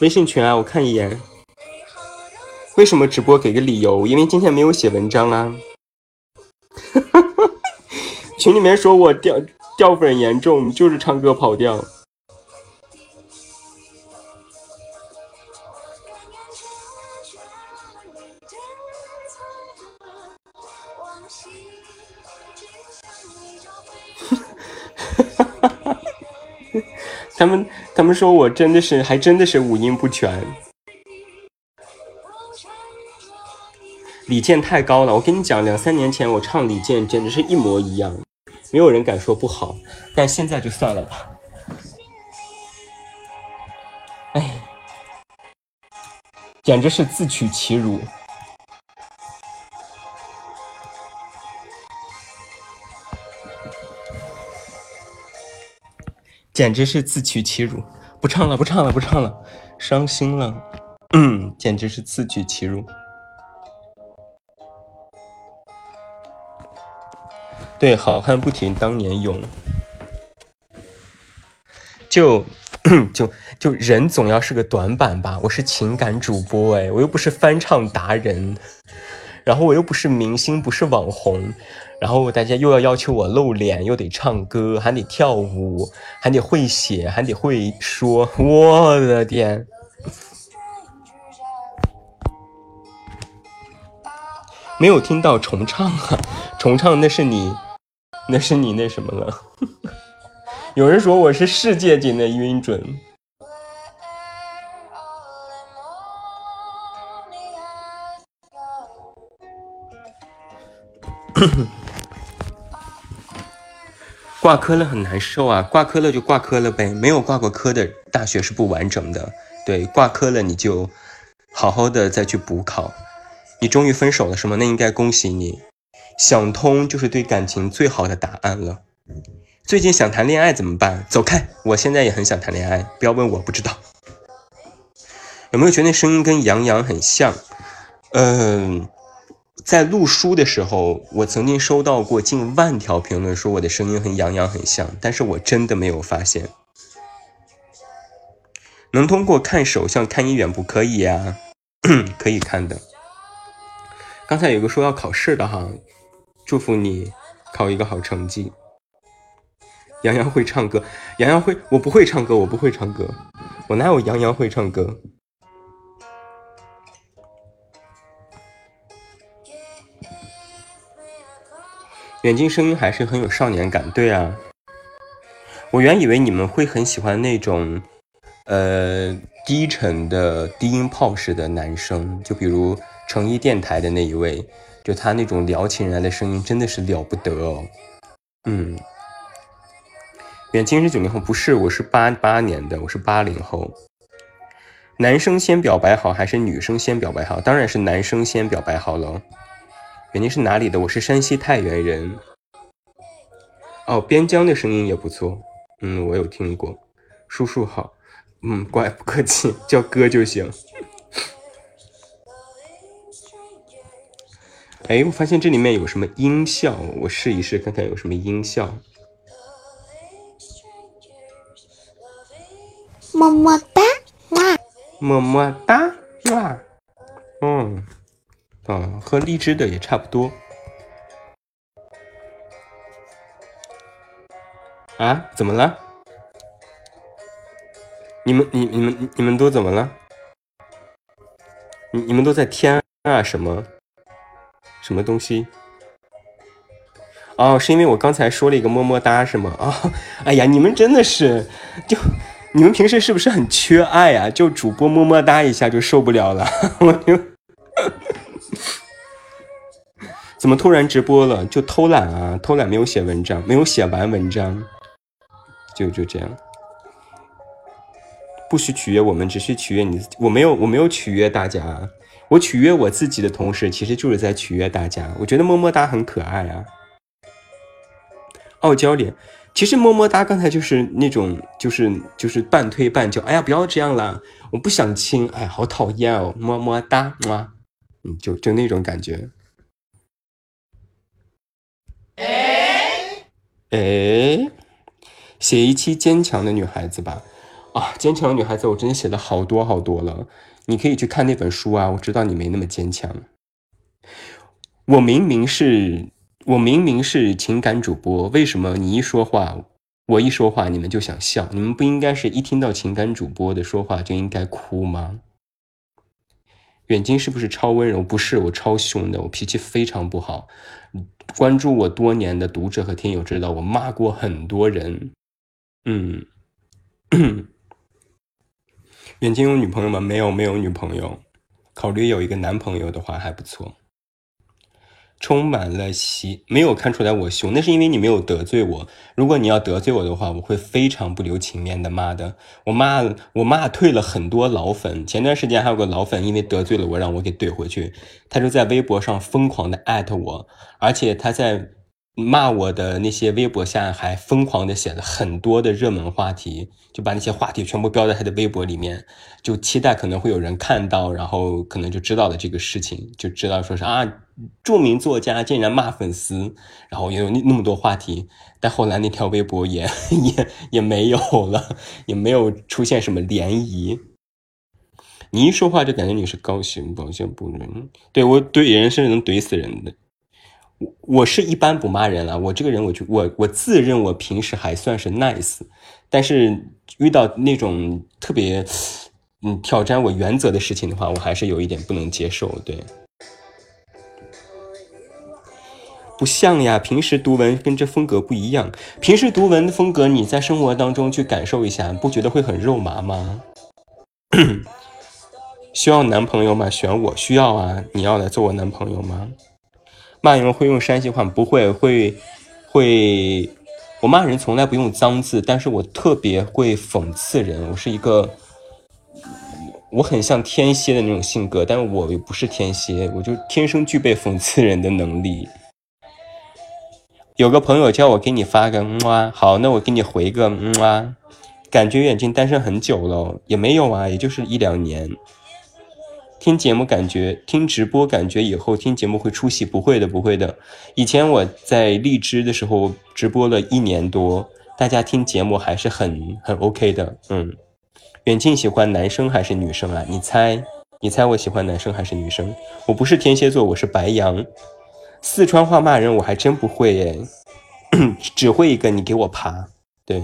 微信群啊，我看一眼。为什么直播？给个理由，因为今天没有写文章啊。群里面说我掉掉粉严重，就是唱歌跑调。他们他们说我真的是，还真的是五音不全。李健太高了，我跟你讲，两三年前我唱李健简直是一模一样，没有人敢说不好。但现在就算了吧。哎，简直是自取其辱。简直是自取其辱！不唱了，不唱了，不唱了，伤心了。嗯，简直是自取其辱。对，好汉不提当年勇。就就就人总要是个短板吧？我是情感主播哎，我又不是翻唱达人，然后我又不是明星，不是网红。然后大家又要要求我露脸，又得唱歌，还得跳舞，还得会写，还得会说。我的天！没有听到重唱啊？重唱那是你，那是你那什么了？有人说我是世界级的晕准。挂科了很难受啊！挂科了就挂科了呗，没有挂过科的大学是不完整的。对，挂科了你就好好的再去补考。你终于分手了是吗？那应该恭喜你。想通就是对感情最好的答案了。最近想谈恋爱怎么办？走开！我现在也很想谈恋爱，不要问我不知道。有没有觉得那声音跟杨洋很像？嗯。在录书的时候，我曾经收到过近万条评论，说我的声音和杨洋很像，但是我真的没有发现。能通过看手相看姻缘不可以呀？可以看的。刚才有个说要考试的哈，祝福你考一个好成绩。杨洋会唱歌，杨洋会，我不会唱歌，我不会唱歌，我哪有杨洋会唱歌？眼睛声音还是很有少年感，对啊。我原以为你们会很喜欢那种，呃，低沉的低音炮式的男生，就比如成一电台的那一位，就他那种撩起人来的声音真的是了不得哦。嗯，眼睛是九零后，不是，我是八八年的，我是八零后。男生先表白好还是女生先表白好？当然是男生先表白好了。肯定是哪里的？我是山西太原人。哦，边疆的声音也不错。嗯，我有听过。叔叔好。嗯，乖，不客气，叫哥就行。哎，我发现这里面有什么音效，我试一试看看有什么音效。么么哒，哇！么么哒，哇！嗯。啊，和荔枝的也差不多。啊？怎么了？你们、你、你们、你们都怎么了？你、你们都在天啊什么？什么东西？哦，是因为我刚才说了一个么么哒是吗？啊，哎呀，你们真的是，就你们平时是不是很缺爱啊？就主播么么哒一下就受不了了，我就。怎么突然直播了？就偷懒啊！偷懒没有写文章，没有写完文章，就就这样。不许取悦我们，只需取悦你。我没有，我没有取悦大家。我取悦我自己的同时，其实就是在取悦大家。我觉得么么哒很可爱啊。傲娇脸，其实么么哒刚才就是那种，就是就是半推半就，哎呀，不要这样啦，我不想亲，哎，好讨厌哦，么么哒，嘛，嗯，就就那种感觉。哎，写一期坚强的女孩子吧，啊，坚强的女孩子，我真的写了好多好多了，你可以去看那本书啊，我知道你没那么坚强。我明明是。我明明是情感主播，为什么你一说话，我一说话，你们就想笑？你们不应该是一听到情感主播的说话就应该哭吗？远近是不是超温柔？不是，我超凶的，我脾气非常不好。关注我多年的读者和听友知道，我骂过很多人。嗯，远近有女朋友吗？没有，没有女朋友。考虑有一个男朋友的话还不错。充满了喜，没有看出来我凶，那是因为你没有得罪我。如果你要得罪我的话，我会非常不留情面的骂的。我骂我骂退了很多老粉，前段时间还有个老粉因为得罪了我，让我给怼回去，他就在微博上疯狂的艾特我，而且他在。骂我的那些微博下还疯狂的写了很多的热门话题，就把那些话题全部标在他的微博里面，就期待可能会有人看到，然后可能就知道了这个事情，就知道说是啊，著名作家竟然骂粉丝，然后也有那那么多话题，但后来那条微博也 也也没有了，也没有出现什么涟漪。你一说话就感觉你是高兴，抱歉不能，对我怼人是能怼死人的。我是一般不骂人了，我这个人，我就我我自认我平时还算是 nice，但是遇到那种特别嗯挑战我原则的事情的话，我还是有一点不能接受。对，不像呀，平时读文跟这风格不一样。平时读文的风格，你在生活当中去感受一下，不觉得会很肉麻吗？需要男朋友吗？选我需要啊，你要来做我男朋友吗？骂人会用山西话不会，会会。我骂人从来不用脏字，但是我特别会讽刺人。我是一个，我很像天蝎的那种性格，但是我又不是天蝎，我就天生具备讽刺人的能力。有个朋友叫我给你发个嗯啊，好，那我给你回个嗯啊。感觉远近单身很久了，也没有啊，也就是一两年。听节目感觉，听直播感觉以后听节目会出戏，不会的，不会的。以前我在荔枝的时候直播了一年多，大家听节目还是很很 OK 的。嗯，远近喜欢男生还是女生啊？你猜，你猜我喜欢男生还是女生？我不是天蝎座，我是白羊。四川话骂人我还真不会耶，只会一个，你给我爬。对。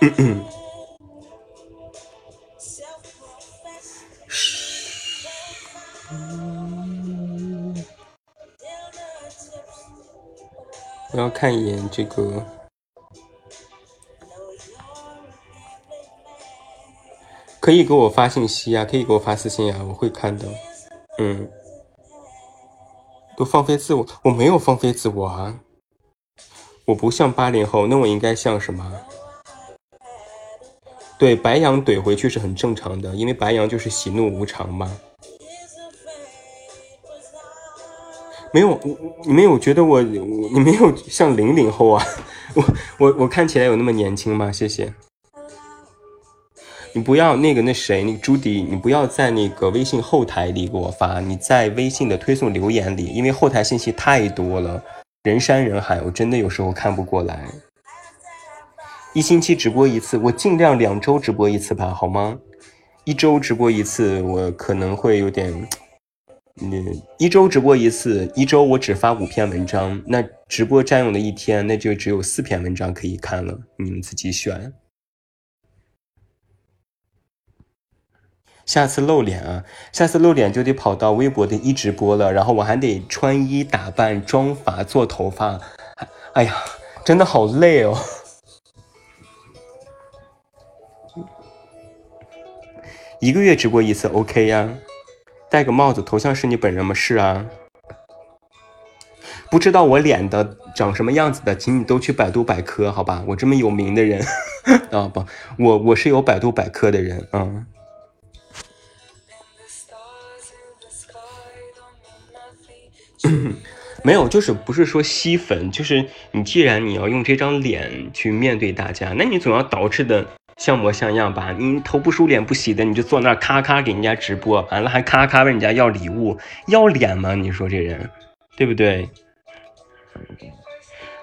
嗯 嗯。我要看一眼这个，可以给我发信息呀，可以给我发私信呀，我会看的。嗯，都放飞自我，我没有放飞自我啊，我不像八零后，那我应该像什么？对，白羊怼回去是很正常的，因为白羊就是喜怒无常嘛。没有，你没有觉得我，你没有像零零后啊？我我我看起来有那么年轻吗？谢谢。你不要那个那谁，那个朱迪，你不要在那个微信后台里给我发，你在微信的推送留言里，因为后台信息太多了，人山人海，我真的有时候看不过来。一星期直播一次，我尽量两周直播一次吧，好吗？一周直播一次，我可能会有点。你一周直播一次，一周我只发五篇文章，那直播占用了一天，那就只有四篇文章可以看了，你们自己选。下次露脸啊，下次露脸就得跑到微博的一直播了，然后我还得穿衣打扮、妆发、做头发，哎呀，真的好累哦。一个月直播一次，OK 呀。戴个帽子，头像是你本人吗？是啊。不知道我脸的长什么样子的，请你都去百度百科，好吧？我这么有名的人啊 不，我我是有百度百科的人啊。没有，就是不是说吸粉，就是你既然你要用这张脸去面对大家，那你总要捯饬的像模像样吧？你头不梳脸不洗的，你就坐那儿咔咔给人家直播，完了还咔咔问人家要礼物，要脸吗？你说这人，对不对？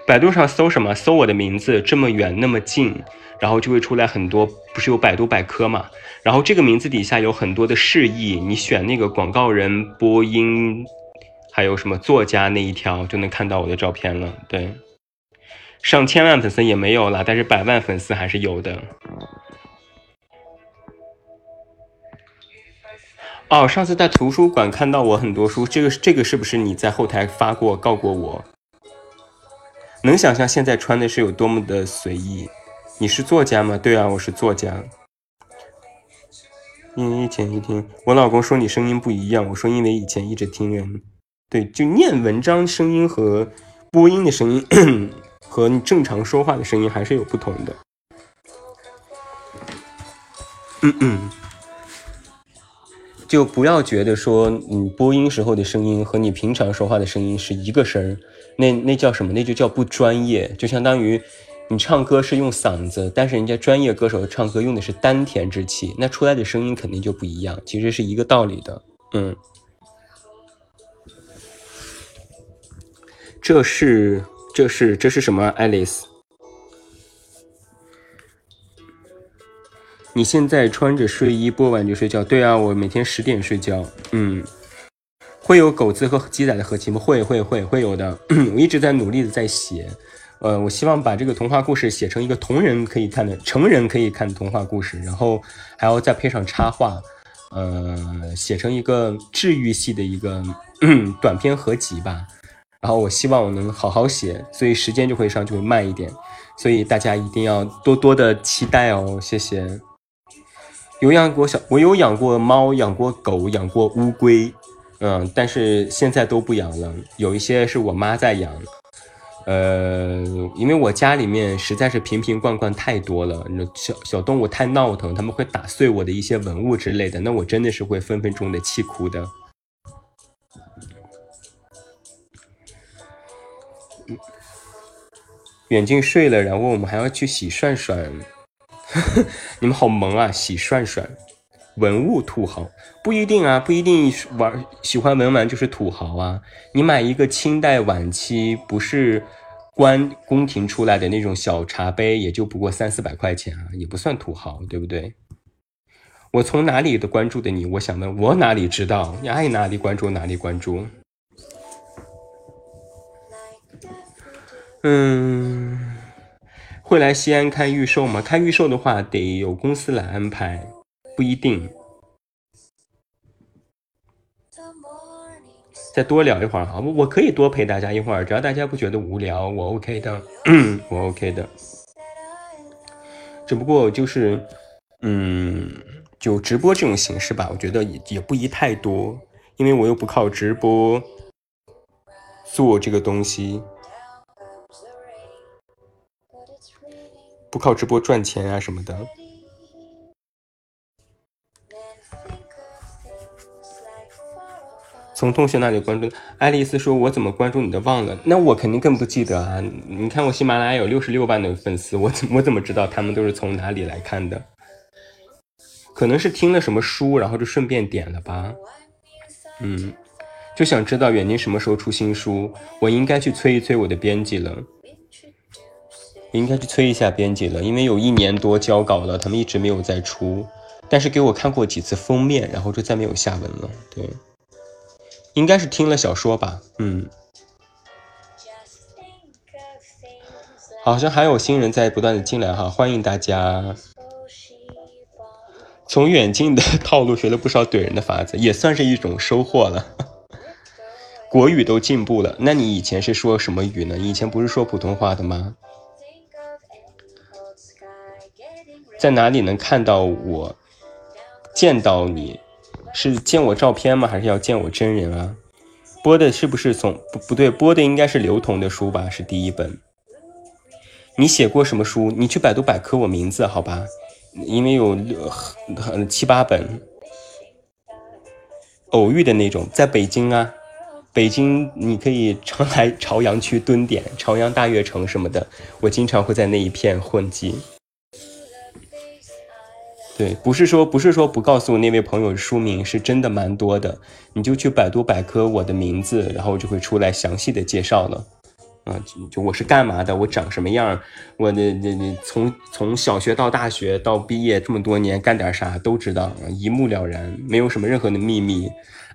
百度上搜什么？搜我的名字，这么远那么近，然后就会出来很多，不是有百度百科嘛？然后这个名字底下有很多的示意，你选那个广告人、播音。还有什么作家那一条就能看到我的照片了。对，上千万粉丝也没有了，但是百万粉丝还是有的。哦，上次在图书馆看到我很多书，这个这个是不是你在后台发过告过我？能想象现在穿的是有多么的随意？你是作家吗？对啊，我是作家。因为以前一听我老公说你声音不一样，我说因为以前一直听人。对，就念文章声音和播音的声音和你正常说话的声音还是有不同的。嗯嗯，就不要觉得说你播音时候的声音和你平常说话的声音是一个声儿，那那叫什么？那就叫不专业。就相当于你唱歌是用嗓子，但是人家专业歌手唱歌用的是丹田之气，那出来的声音肯定就不一样。其实是一个道理的。嗯。这是这是这是什么，爱丽丝？你现在穿着睡衣播完就睡觉？对啊，我每天十点睡觉。嗯，会有狗子和鸡仔的合集吗？会会会会有的。我一直在努力的在写，呃，我希望把这个童话故事写成一个同人可以看的、成人可以看的童话故事，然后还要再配上插画，呃，写成一个治愈系的一个短篇合集吧。然后我希望我能好好写，所以时间就会上就会慢一点，所以大家一定要多多的期待哦，谢谢。有养过小，我有养过猫，养过狗，养过乌龟，嗯，但是现在都不养了，有一些是我妈在养，呃，因为我家里面实在是瓶瓶罐罐太多了，那小小动物太闹腾，他们会打碎我的一些文物之类的，那我真的是会分分钟的气哭的。远近睡了，然后我们还要去洗涮涮，你们好萌啊！洗涮涮，文物土豪不一定啊，不一定玩喜欢文玩就是土豪啊。你买一个清代晚期不是官宫廷出来的那种小茶杯，也就不过三四百块钱啊，也不算土豪，对不对？我从哪里的关注的你？我想问，我哪里知道？你爱哪里关注哪里关注。嗯，会来西安开预售吗？开预售的话，得有公司来安排，不一定。再多聊一会儿哈，我我可以多陪大家一会儿，只要大家不觉得无聊，我 OK 的，我 OK 的。只不过就是，嗯，就直播这种形式吧，我觉得也也不宜太多，因为我又不靠直播做这个东西。不靠直播赚钱啊什么的。从同学那里关注，爱丽丝说：“我怎么关注你的忘了？那我肯定更不记得啊！你看我喜马拉雅有六十六万的粉丝，我怎我怎么知道他们都是从哪里来看的？可能是听了什么书，然后就顺便点了吧。嗯，就想知道远近什么时候出新书，我应该去催一催我的编辑了。”应该去催一下编辑了，因为有一年多交稿了，他们一直没有再出。但是给我看过几次封面，然后就再没有下文了。对，应该是听了小说吧。嗯，好像还有新人在不断的进来哈，欢迎大家。从远近的套路学了不少怼人的法子，也算是一种收获了。国语都进步了，那你以前是说什么语呢？以前不是说普通话的吗？在哪里能看到我？见到你是见我照片吗？还是要见我真人啊？播的是不是从不不对？播的应该是刘同的书吧？是第一本。你写过什么书？你去百度百科我名字好吧？因为有七八本偶遇的那种，在北京啊。北京你可以常来朝阳区蹲点，朝阳大悦城什么的，我经常会在那一片混迹。对，不是说不是说不告诉那位朋友书名，是真的蛮多的。你就去百度百科我的名字，然后就会出来详细的介绍了。啊，就我是干嘛的，我长什么样，我的那那从从小学到大学到毕业这么多年干点啥都知道，一目了然，没有什么任何的秘密。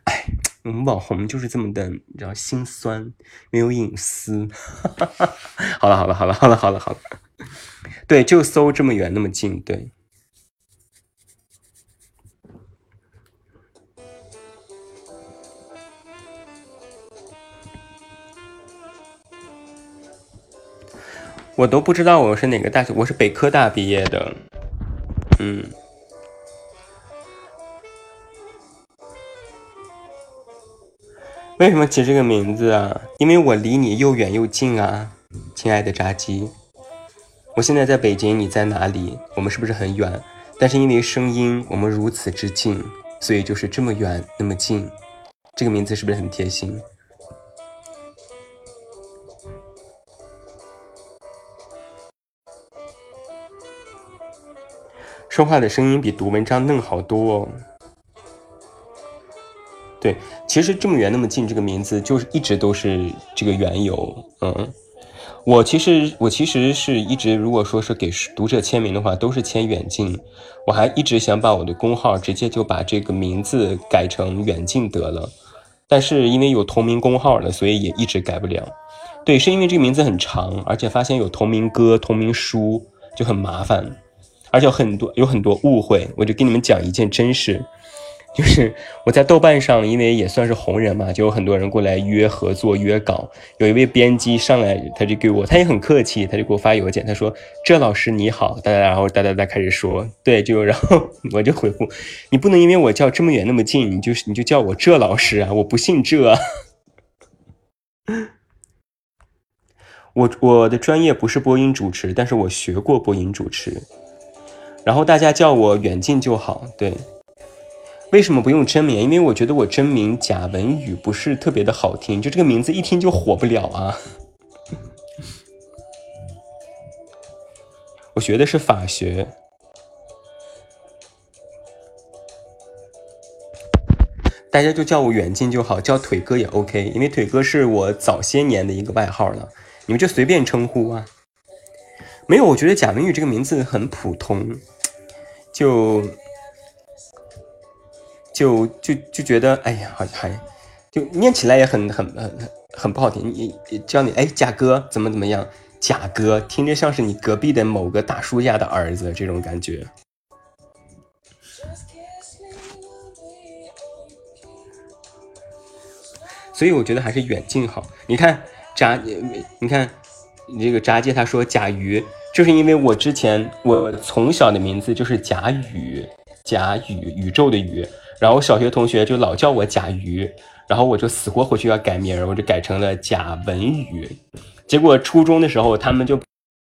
哎，我们网红就是这么的，你知道心酸，没有隐私。好了好了好了好了好了好了，对，就搜这么远那么近，对。我都不知道我是哪个大学，我是北科大毕业的，嗯。为什么起这个名字啊？因为我离你又远又近啊，亲爱的炸鸡。我现在在北京，你在哪里？我们是不是很远？但是因为声音，我们如此之近，所以就是这么远那么近。这个名字是不是很贴心？说话的声音比读文章嫩好多哦。对，其实这么远那么近，这个名字就是一直都是这个缘由。嗯，我其实我其实是一直，如果说是给读者签名的话，都是签远近。我还一直想把我的工号直接就把这个名字改成远近得了，但是因为有同名工号了，所以也一直改不了。对，是因为这个名字很长，而且发现有同名歌、同名书就很麻烦。而且很多有很多误会，我就跟你们讲一件真事，就是我在豆瓣上，因为也算是红人嘛，就有很多人过来约合作、约稿。有一位编辑上来，他就给我，他也很客气，他就给我发邮件，他说：“这老师你好，哒哒，然后哒哒哒开始说，对，就然后 我就回复，你不能因为我叫这么远那么近，你就是你就叫我这老师啊，我不姓这。我我的专业不是播音主持，但是我学过播音主持。”然后大家叫我远近就好，对。为什么不用真名？因为我觉得我真名贾文宇不是特别的好听，就这个名字一听就火不了啊。我学的是法学，大家就叫我远近就好，叫腿哥也 OK，因为腿哥是我早些年的一个外号了，你们就随便称呼啊。没有，我觉得贾文宇这个名字很普通。就就就就觉得，哎呀，好还就念起来也很很很很不好听。你叫你哎，贾哥怎么怎么样？贾哥听着像是你隔壁的某个大叔家的儿子这种感觉。所以我觉得还是远近好。你看炸，你看你这个炸鸡，他说甲鱼。就是因为我之前我从小的名字就是贾宇，贾宇宇宙的宇，然后小学同学就老叫我贾鱼，然后我就死活回去要改名，我就改成了贾文宇。结果初中的时候，他们就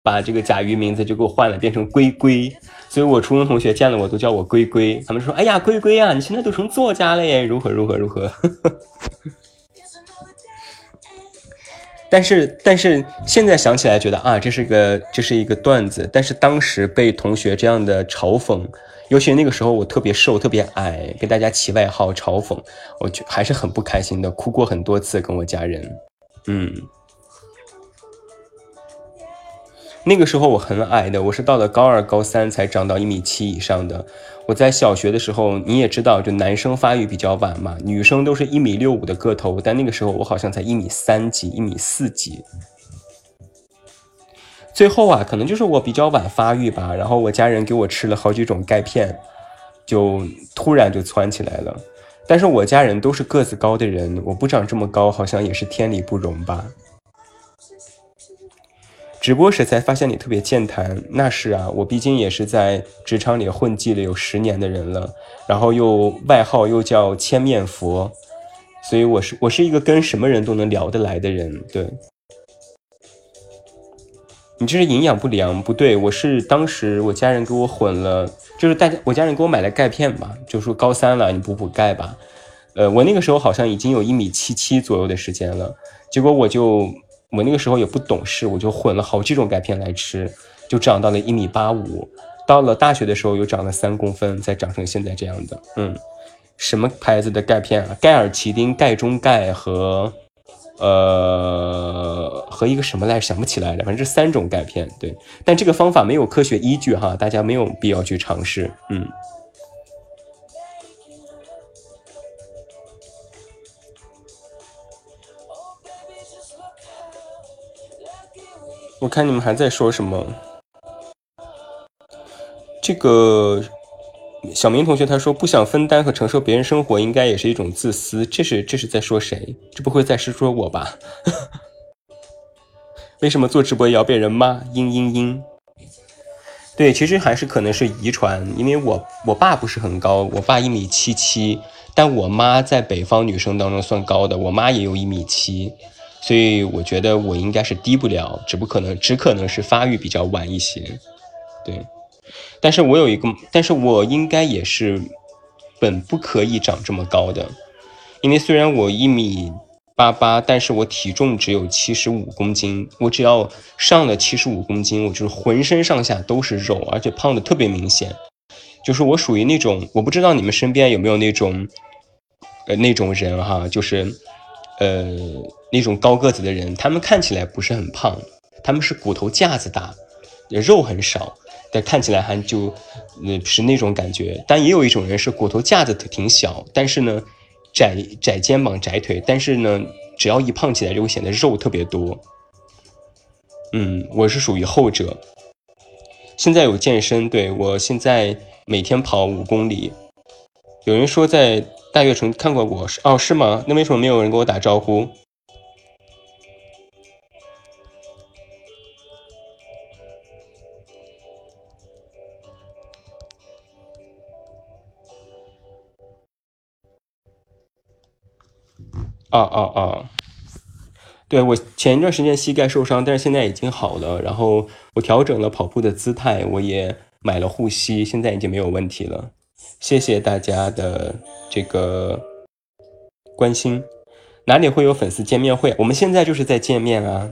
把这个贾鱼名字就给我换了，变成龟龟。所以我初中同学见了我都叫我龟龟，他们说：“哎呀，龟龟啊，你现在都成作家了耶，如何如何如何。” 但是，但是现在想起来觉得啊，这是一个这是一个段子。但是当时被同学这样的嘲讽，尤其那个时候我特别瘦，特别矮，给大家起外号嘲讽，我就还是很不开心的，哭过很多次，跟我家人，嗯。那个时候我很矮的，我是到了高二、高三才长到一米七以上的。我在小学的时候，你也知道，就男生发育比较晚嘛，女生都是一米六五的个头，但那个时候我好像才一米三几、一米四几。最后啊，可能就是我比较晚发育吧，然后我家人给我吃了好几种钙片，就突然就蹿起来了。但是我家人都是个子高的人，我不长这么高，好像也是天理不容吧。直播时才发现你特别健谈，那是啊，我毕竟也是在职场里混迹了有十年的人了，然后又外号又叫千面佛，所以我是我是一个跟什么人都能聊得来的人。对，你这是营养不良，不对，我是当时我家人给我混了，就是大家我家人给我买了钙片吧，就说高三了你补补钙吧，呃，我那个时候好像已经有一米七七左右的时间了，结果我就我那个时候也不懂事，我就混了好几种钙片来吃，就长到了一米八五。到了大学的时候又长了三公分，再长成现在这样的。嗯，什么牌子的钙片啊？盖尔奇丁、钙中钙和呃和一个什么来想不起来了，反正这三种钙片。对，但这个方法没有科学依据哈，大家没有必要去尝试。嗯。我看你们还在说什么？这个小明同学他说不想分担和承受别人生活，应该也是一种自私。这是这是在说谁？这不会在是说我吧？为什么做直播也要被人骂？嘤嘤嘤。对，其实还是可能是遗传，因为我我爸不是很高，我爸一米七七，但我妈在北方女生当中算高的，我妈也有一米七。所以我觉得我应该是低不了，只不可能只可能是发育比较晚一些，对。但是我有一个，但是我应该也是本不可以长这么高的，因为虽然我一米八八，但是我体重只有七十五公斤。我只要上了七十五公斤，我就是浑身上下都是肉，而且胖的特别明显。就是我属于那种，我不知道你们身边有没有那种，呃，那种人哈，就是，呃。那种高个子的人，他们看起来不是很胖，他们是骨头架子大，肉很少，但看起来还就，呃，是那种感觉。但也有一种人是骨头架子挺小，但是呢，窄窄肩膀窄腿，但是呢，只要一胖起来就会显得肉特别多。嗯，我是属于后者。现在有健身，对我现在每天跑五公里。有人说在大悦城看过我，哦，是吗？那为什么没有人跟我打招呼？啊啊啊！对我前一段时间膝盖受伤，但是现在已经好了。然后我调整了跑步的姿态，我也买了护膝，现在已经没有问题了。谢谢大家的这个关心。哪里会有粉丝见面会？我们现在就是在见面啊！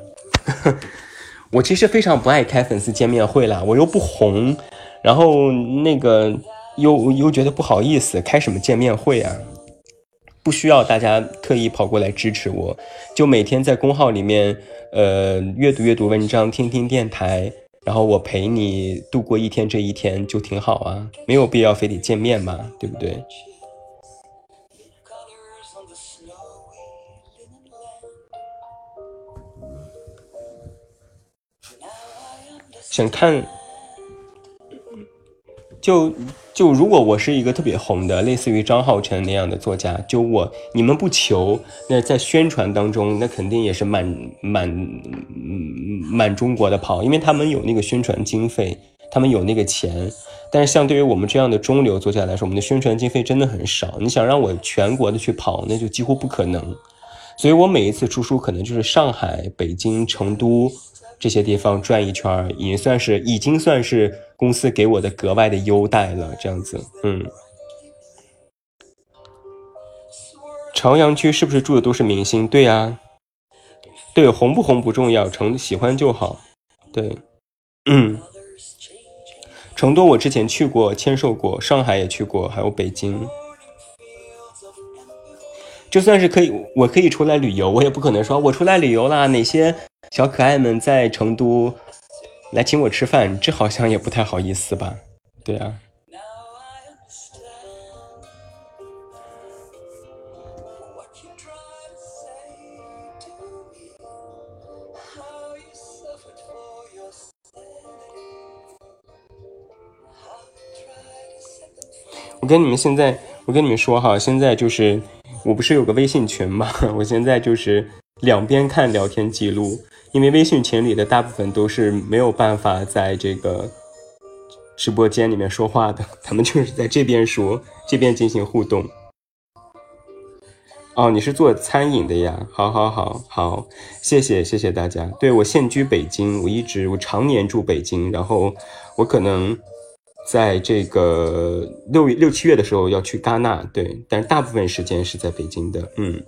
我其实非常不爱开粉丝见面会啦，我又不红，然后那个又又觉得不好意思，开什么见面会啊？不需要大家特意跑过来支持我，就每天在公号里面，呃，阅读阅读文章，听听电台，然后我陪你度过一天这一天就挺好啊，没有必要非得见面嘛，对不对？想看，就。就如果我是一个特别红的，类似于张浩辰那样的作家，就我你们不求，那在宣传当中，那肯定也是满满满中国的跑，因为他们有那个宣传经费，他们有那个钱。但是相对于我们这样的中流作家来说，我们的宣传经费真的很少。你想让我全国的去跑，那就几乎不可能。所以我每一次出书，可能就是上海、北京、成都。这些地方转一圈，已经算是已经算是公司给我的格外的优待了。这样子，嗯。朝阳区是不是住的都是明星？对呀，对，红不红不重要，成喜欢就好。对，嗯。成都我之前去过，签售过，上海也去过，还有北京。就算是可以，我可以出来旅游，我也不可能说我出来旅游啦，哪些？小可爱们在成都来请我吃饭，这好像也不太好意思吧？对啊。我跟你们现在，我跟你们说哈，现在就是我不是有个微信群吗？我现在就是两边看聊天记录。因为微信群里的大部分都是没有办法在这个直播间里面说话的，他们就是在这边说，这边进行互动。哦，你是做餐饮的呀？好，好，好，好，谢谢，谢谢大家。对我现居北京，我一直我常年住北京，然后我可能在这个六月六七月的时候要去戛纳，对，但是大部分时间是在北京的，嗯。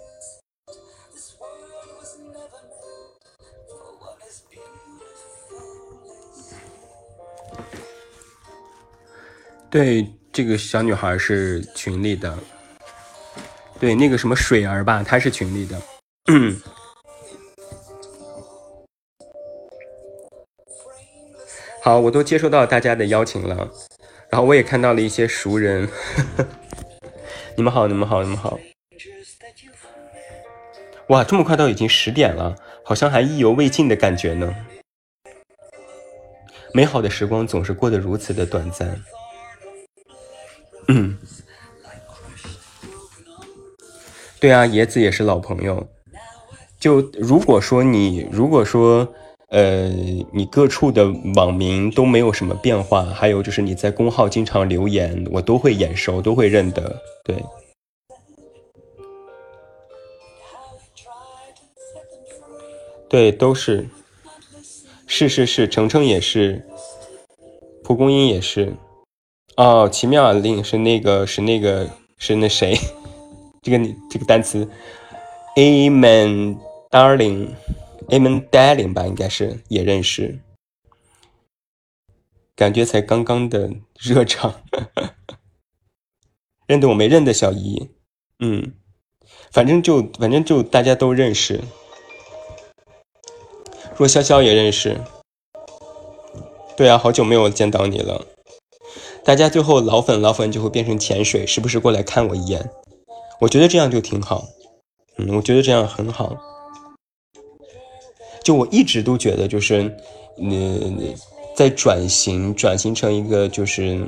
对，这个小女孩是群里的，对，那个什么水儿吧，她是群里的，嗯。好，我都接收到大家的邀请了，然后我也看到了一些熟人。你们好，你们好，你们好。哇，这么快都已经十点了，好像还意犹未尽的感觉呢。美好的时光总是过得如此的短暂。嗯，对啊，野子也是老朋友。就如果说你，如果说。呃，你各处的网名都没有什么变化，还有就是你在公号经常留言，我都会眼熟，都会认得。对，对，都是，是是是，程程也是，蒲公英也是。哦，奇妙令是那个是那个是那谁？这个这个单词，Amen，Darling Amon Darling 吧，应该是也认识，感觉才刚刚的 热场，认得我没认得小姨，嗯，反正就反正就大家都认识，若潇潇也认识，对啊，好久没有见到你了，大家最后老粉老粉就会变成潜水，时不时过来看我一眼，我觉得这样就挺好，嗯，我觉得这样很好。就我一直都觉得，就是，你在转型，转型成一个就是，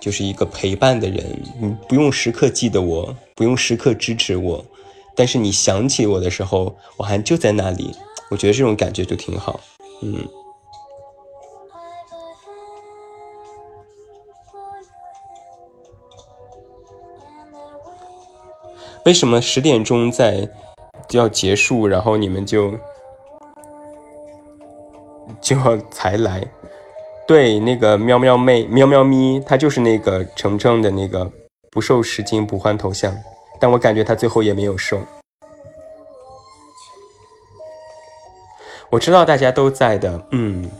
就是一个陪伴的人。你不用时刻记得我，不用时刻支持我，但是你想起我的时候，我还就在那里。我觉得这种感觉就挺好。嗯。为什么十点钟在就要结束，然后你们就？就才来，对那个喵喵妹喵喵咪，她就是那个程程的那个不瘦十斤不换头像，但我感觉她最后也没有瘦。我知道大家都在的，嗯，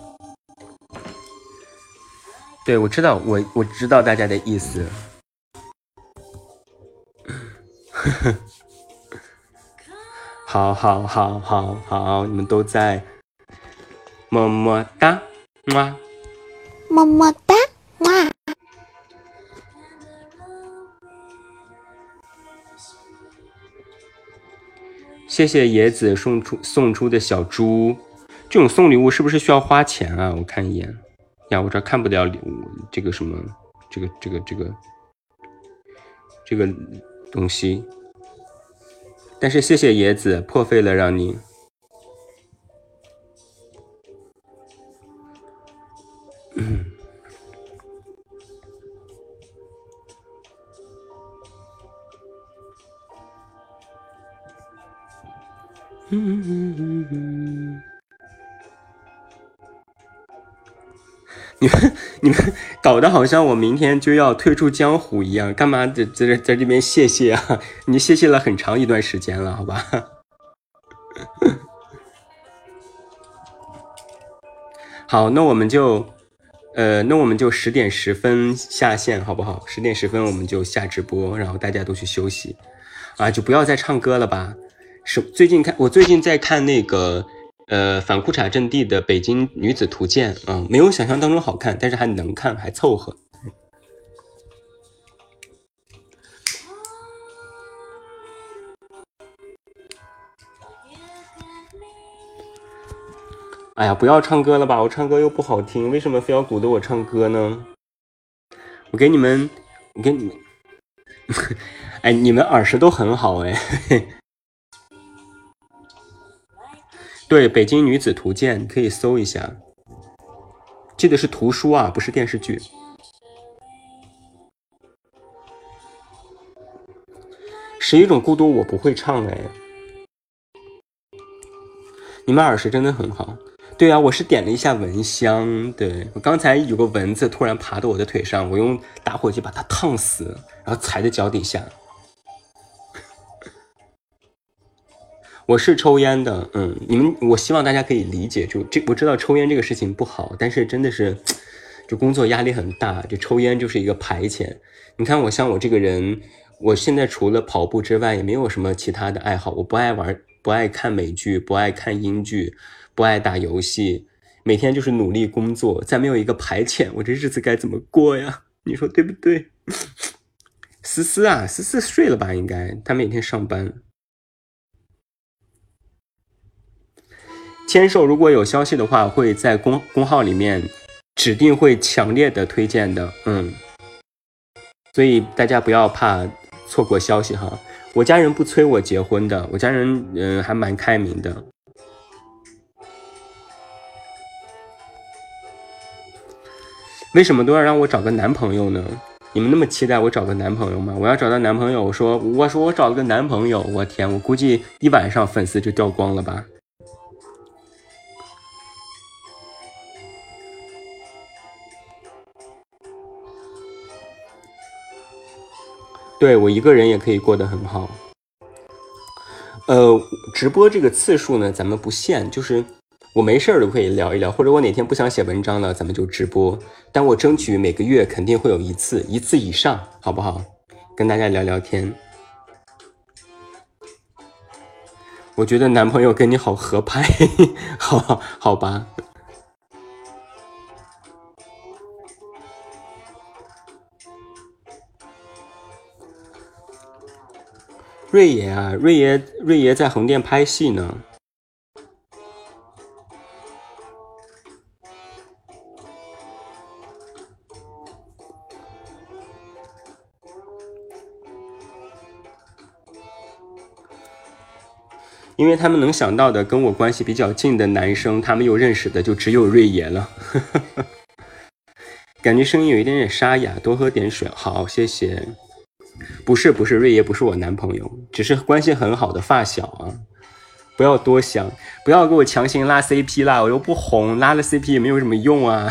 对我知道，我我知道大家的意思，呵呵，好好好好好，你们都在。么么哒，么么么哒，么。谢谢野子送出送出的小猪，这种送礼物是不是需要花钱啊？我看一眼，呀，我这看不了礼物，这个什么，这个这个这个这个东西。但是谢谢野子破费了让你。嗯 你们你们搞得好像我明天就要退出江湖一样，干嘛在在在这边谢谢啊？你谢谢了很长一段时间了，好吧？好，那我们就。呃，那我们就十点十分下线，好不好？十点十分我们就下直播，然后大家都去休息，啊，就不要再唱歌了吧。是最近看，我最近在看那个，呃，反裤衩阵地的《北京女子图鉴》，啊，没有想象当中好看，但是还能看，还凑合。哎呀，不要唱歌了吧！我唱歌又不好听，为什么非要鼓捣我唱歌呢？我给你们，我给你们，哎，你们耳识都很好哎。对，《北京女子图鉴》可以搜一下，记得是图书啊，不是电视剧。十一种孤独我不会唱哎，你们耳识真的很好。对啊，我是点了一下蚊香。对我刚才有个蚊子突然爬到我的腿上，我用打火机把它烫死，然后踩在脚底下。我是抽烟的，嗯，你们，我希望大家可以理解，就这我知道抽烟这个事情不好，但是真的是，就工作压力很大，就抽烟就是一个排遣。你看我像我这个人，我现在除了跑步之外，也没有什么其他的爱好，我不爱玩，不爱看美剧，不爱看英剧，不爱打游戏，每天就是努力工作，再没有一个排遣，我这日子该怎么过呀？你说对不对？思思啊，思思睡了吧？应该，他每天上班。签售如果有消息的话，会在公公号里面指定会强烈的推荐的，嗯，所以大家不要怕错过消息哈。我家人不催我结婚的，我家人嗯还蛮开明的。为什么都要让我找个男朋友呢？你们那么期待我找个男朋友吗？我要找到男朋友，我说我说我找了个男朋友，我天，我估计一晚上粉丝就掉光了吧。对我一个人也可以过得很好。呃，直播这个次数呢，咱们不限，就是我没事儿都可以聊一聊，或者我哪天不想写文章了，咱们就直播。但我争取每个月肯定会有一次，一次以上，好不好？跟大家聊聊天。我觉得男朋友跟你好合拍，好好吧。瑞爷啊，瑞爷，瑞爷在横店拍戏呢。因为他们能想到的跟我关系比较近的男生，他们又认识的就只有瑞爷了。感觉声音有一点点沙哑，多喝点水。好，谢谢。不是不是，瑞爷不是我男朋友，只是关系很好的发小啊！不要多想，不要给我强行拉 CP 啦，我又不红，拉了 CP 也没有什么用啊。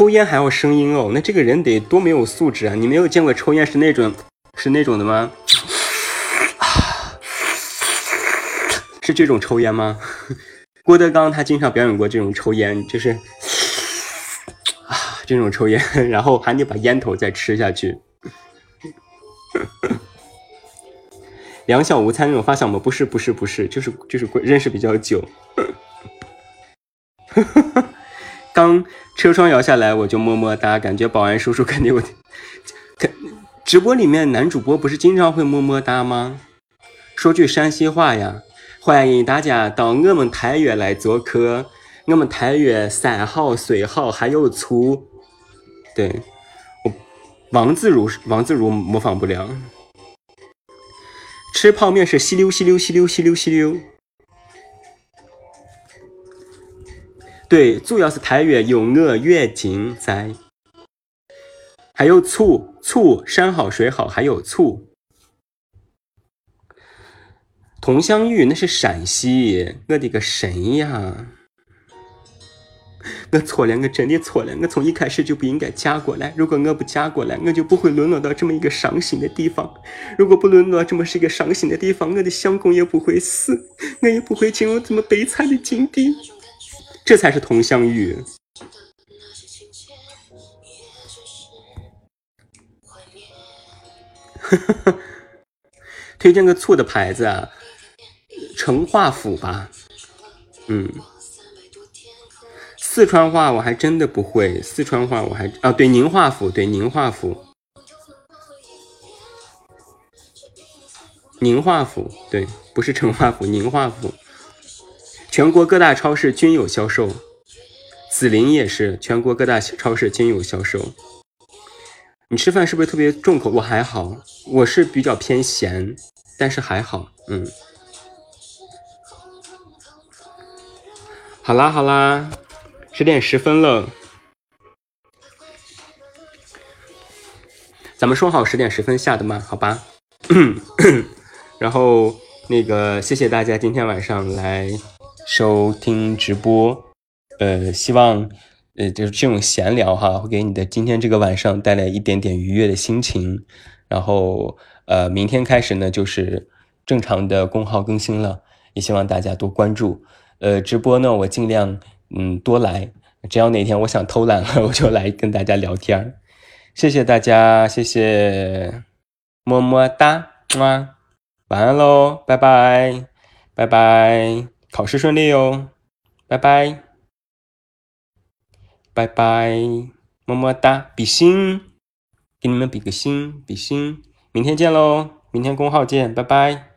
抽烟还要声音哦，那这个人得多没有素质啊！你没有见过抽烟是那种是那种的吗？是这种抽烟吗？郭德纲他经常表演过这种抽烟，就是啊 这种抽烟，然后还得把烟头再吃下去。两小无猜那种发小吗？不是不是不是，就是就是认识比较久。当车窗摇下来，我就么么哒，感觉保安叔叔肯定我。直播里面男主播不是经常会么么哒吗？说句山西话呀。欢迎大家到我们太原来做客，我们太原山好水好还有醋。对，我王自如王自如模仿不了。吃泡面是吸溜吸溜吸溜吸溜吸溜。对，主要是太原有我远近在，还有醋醋山好水好还有醋。佟湘玉那是陕西，我的个神呀！我错了，我真的错了，我从一开始就不应该嫁过来。如果我不嫁过来，我就不会沦落到这么一个伤心的地方。如果不沦落这么是一个伤心的地方，我的相公也不会死，我也不会进入这么悲惨的境地。这才是佟湘玉。推荐个醋的牌子啊！成化府吧，嗯，四川话我还真的不会，四川话我还啊，对宁化府，对宁化府，宁化府，对，不是成化府，宁化府，全国各大超市均有销售。紫林也是全国各大超市均有销售。你吃饭是不是特别重口？我还好，我是比较偏咸，但是还好，嗯。好啦好啦，十点十分了，咱们说好十点十分下的嘛，好吧。然后那个，谢谢大家今天晚上来收听直播，呃，希望呃就是这种闲聊哈，会给你的今天这个晚上带来一点点愉悦的心情。然后呃，明天开始呢就是正常的公号更新了，也希望大家多关注。呃，直播呢我尽量嗯多来，只要哪天我想偷懒了，我就来跟大家聊天。谢谢大家，谢谢，么么哒，晚安喽，拜拜，拜拜，考试顺利哦，拜拜，拜拜，么么哒，比心，给你们比个心，比心，明天见喽，明天公号见，拜拜。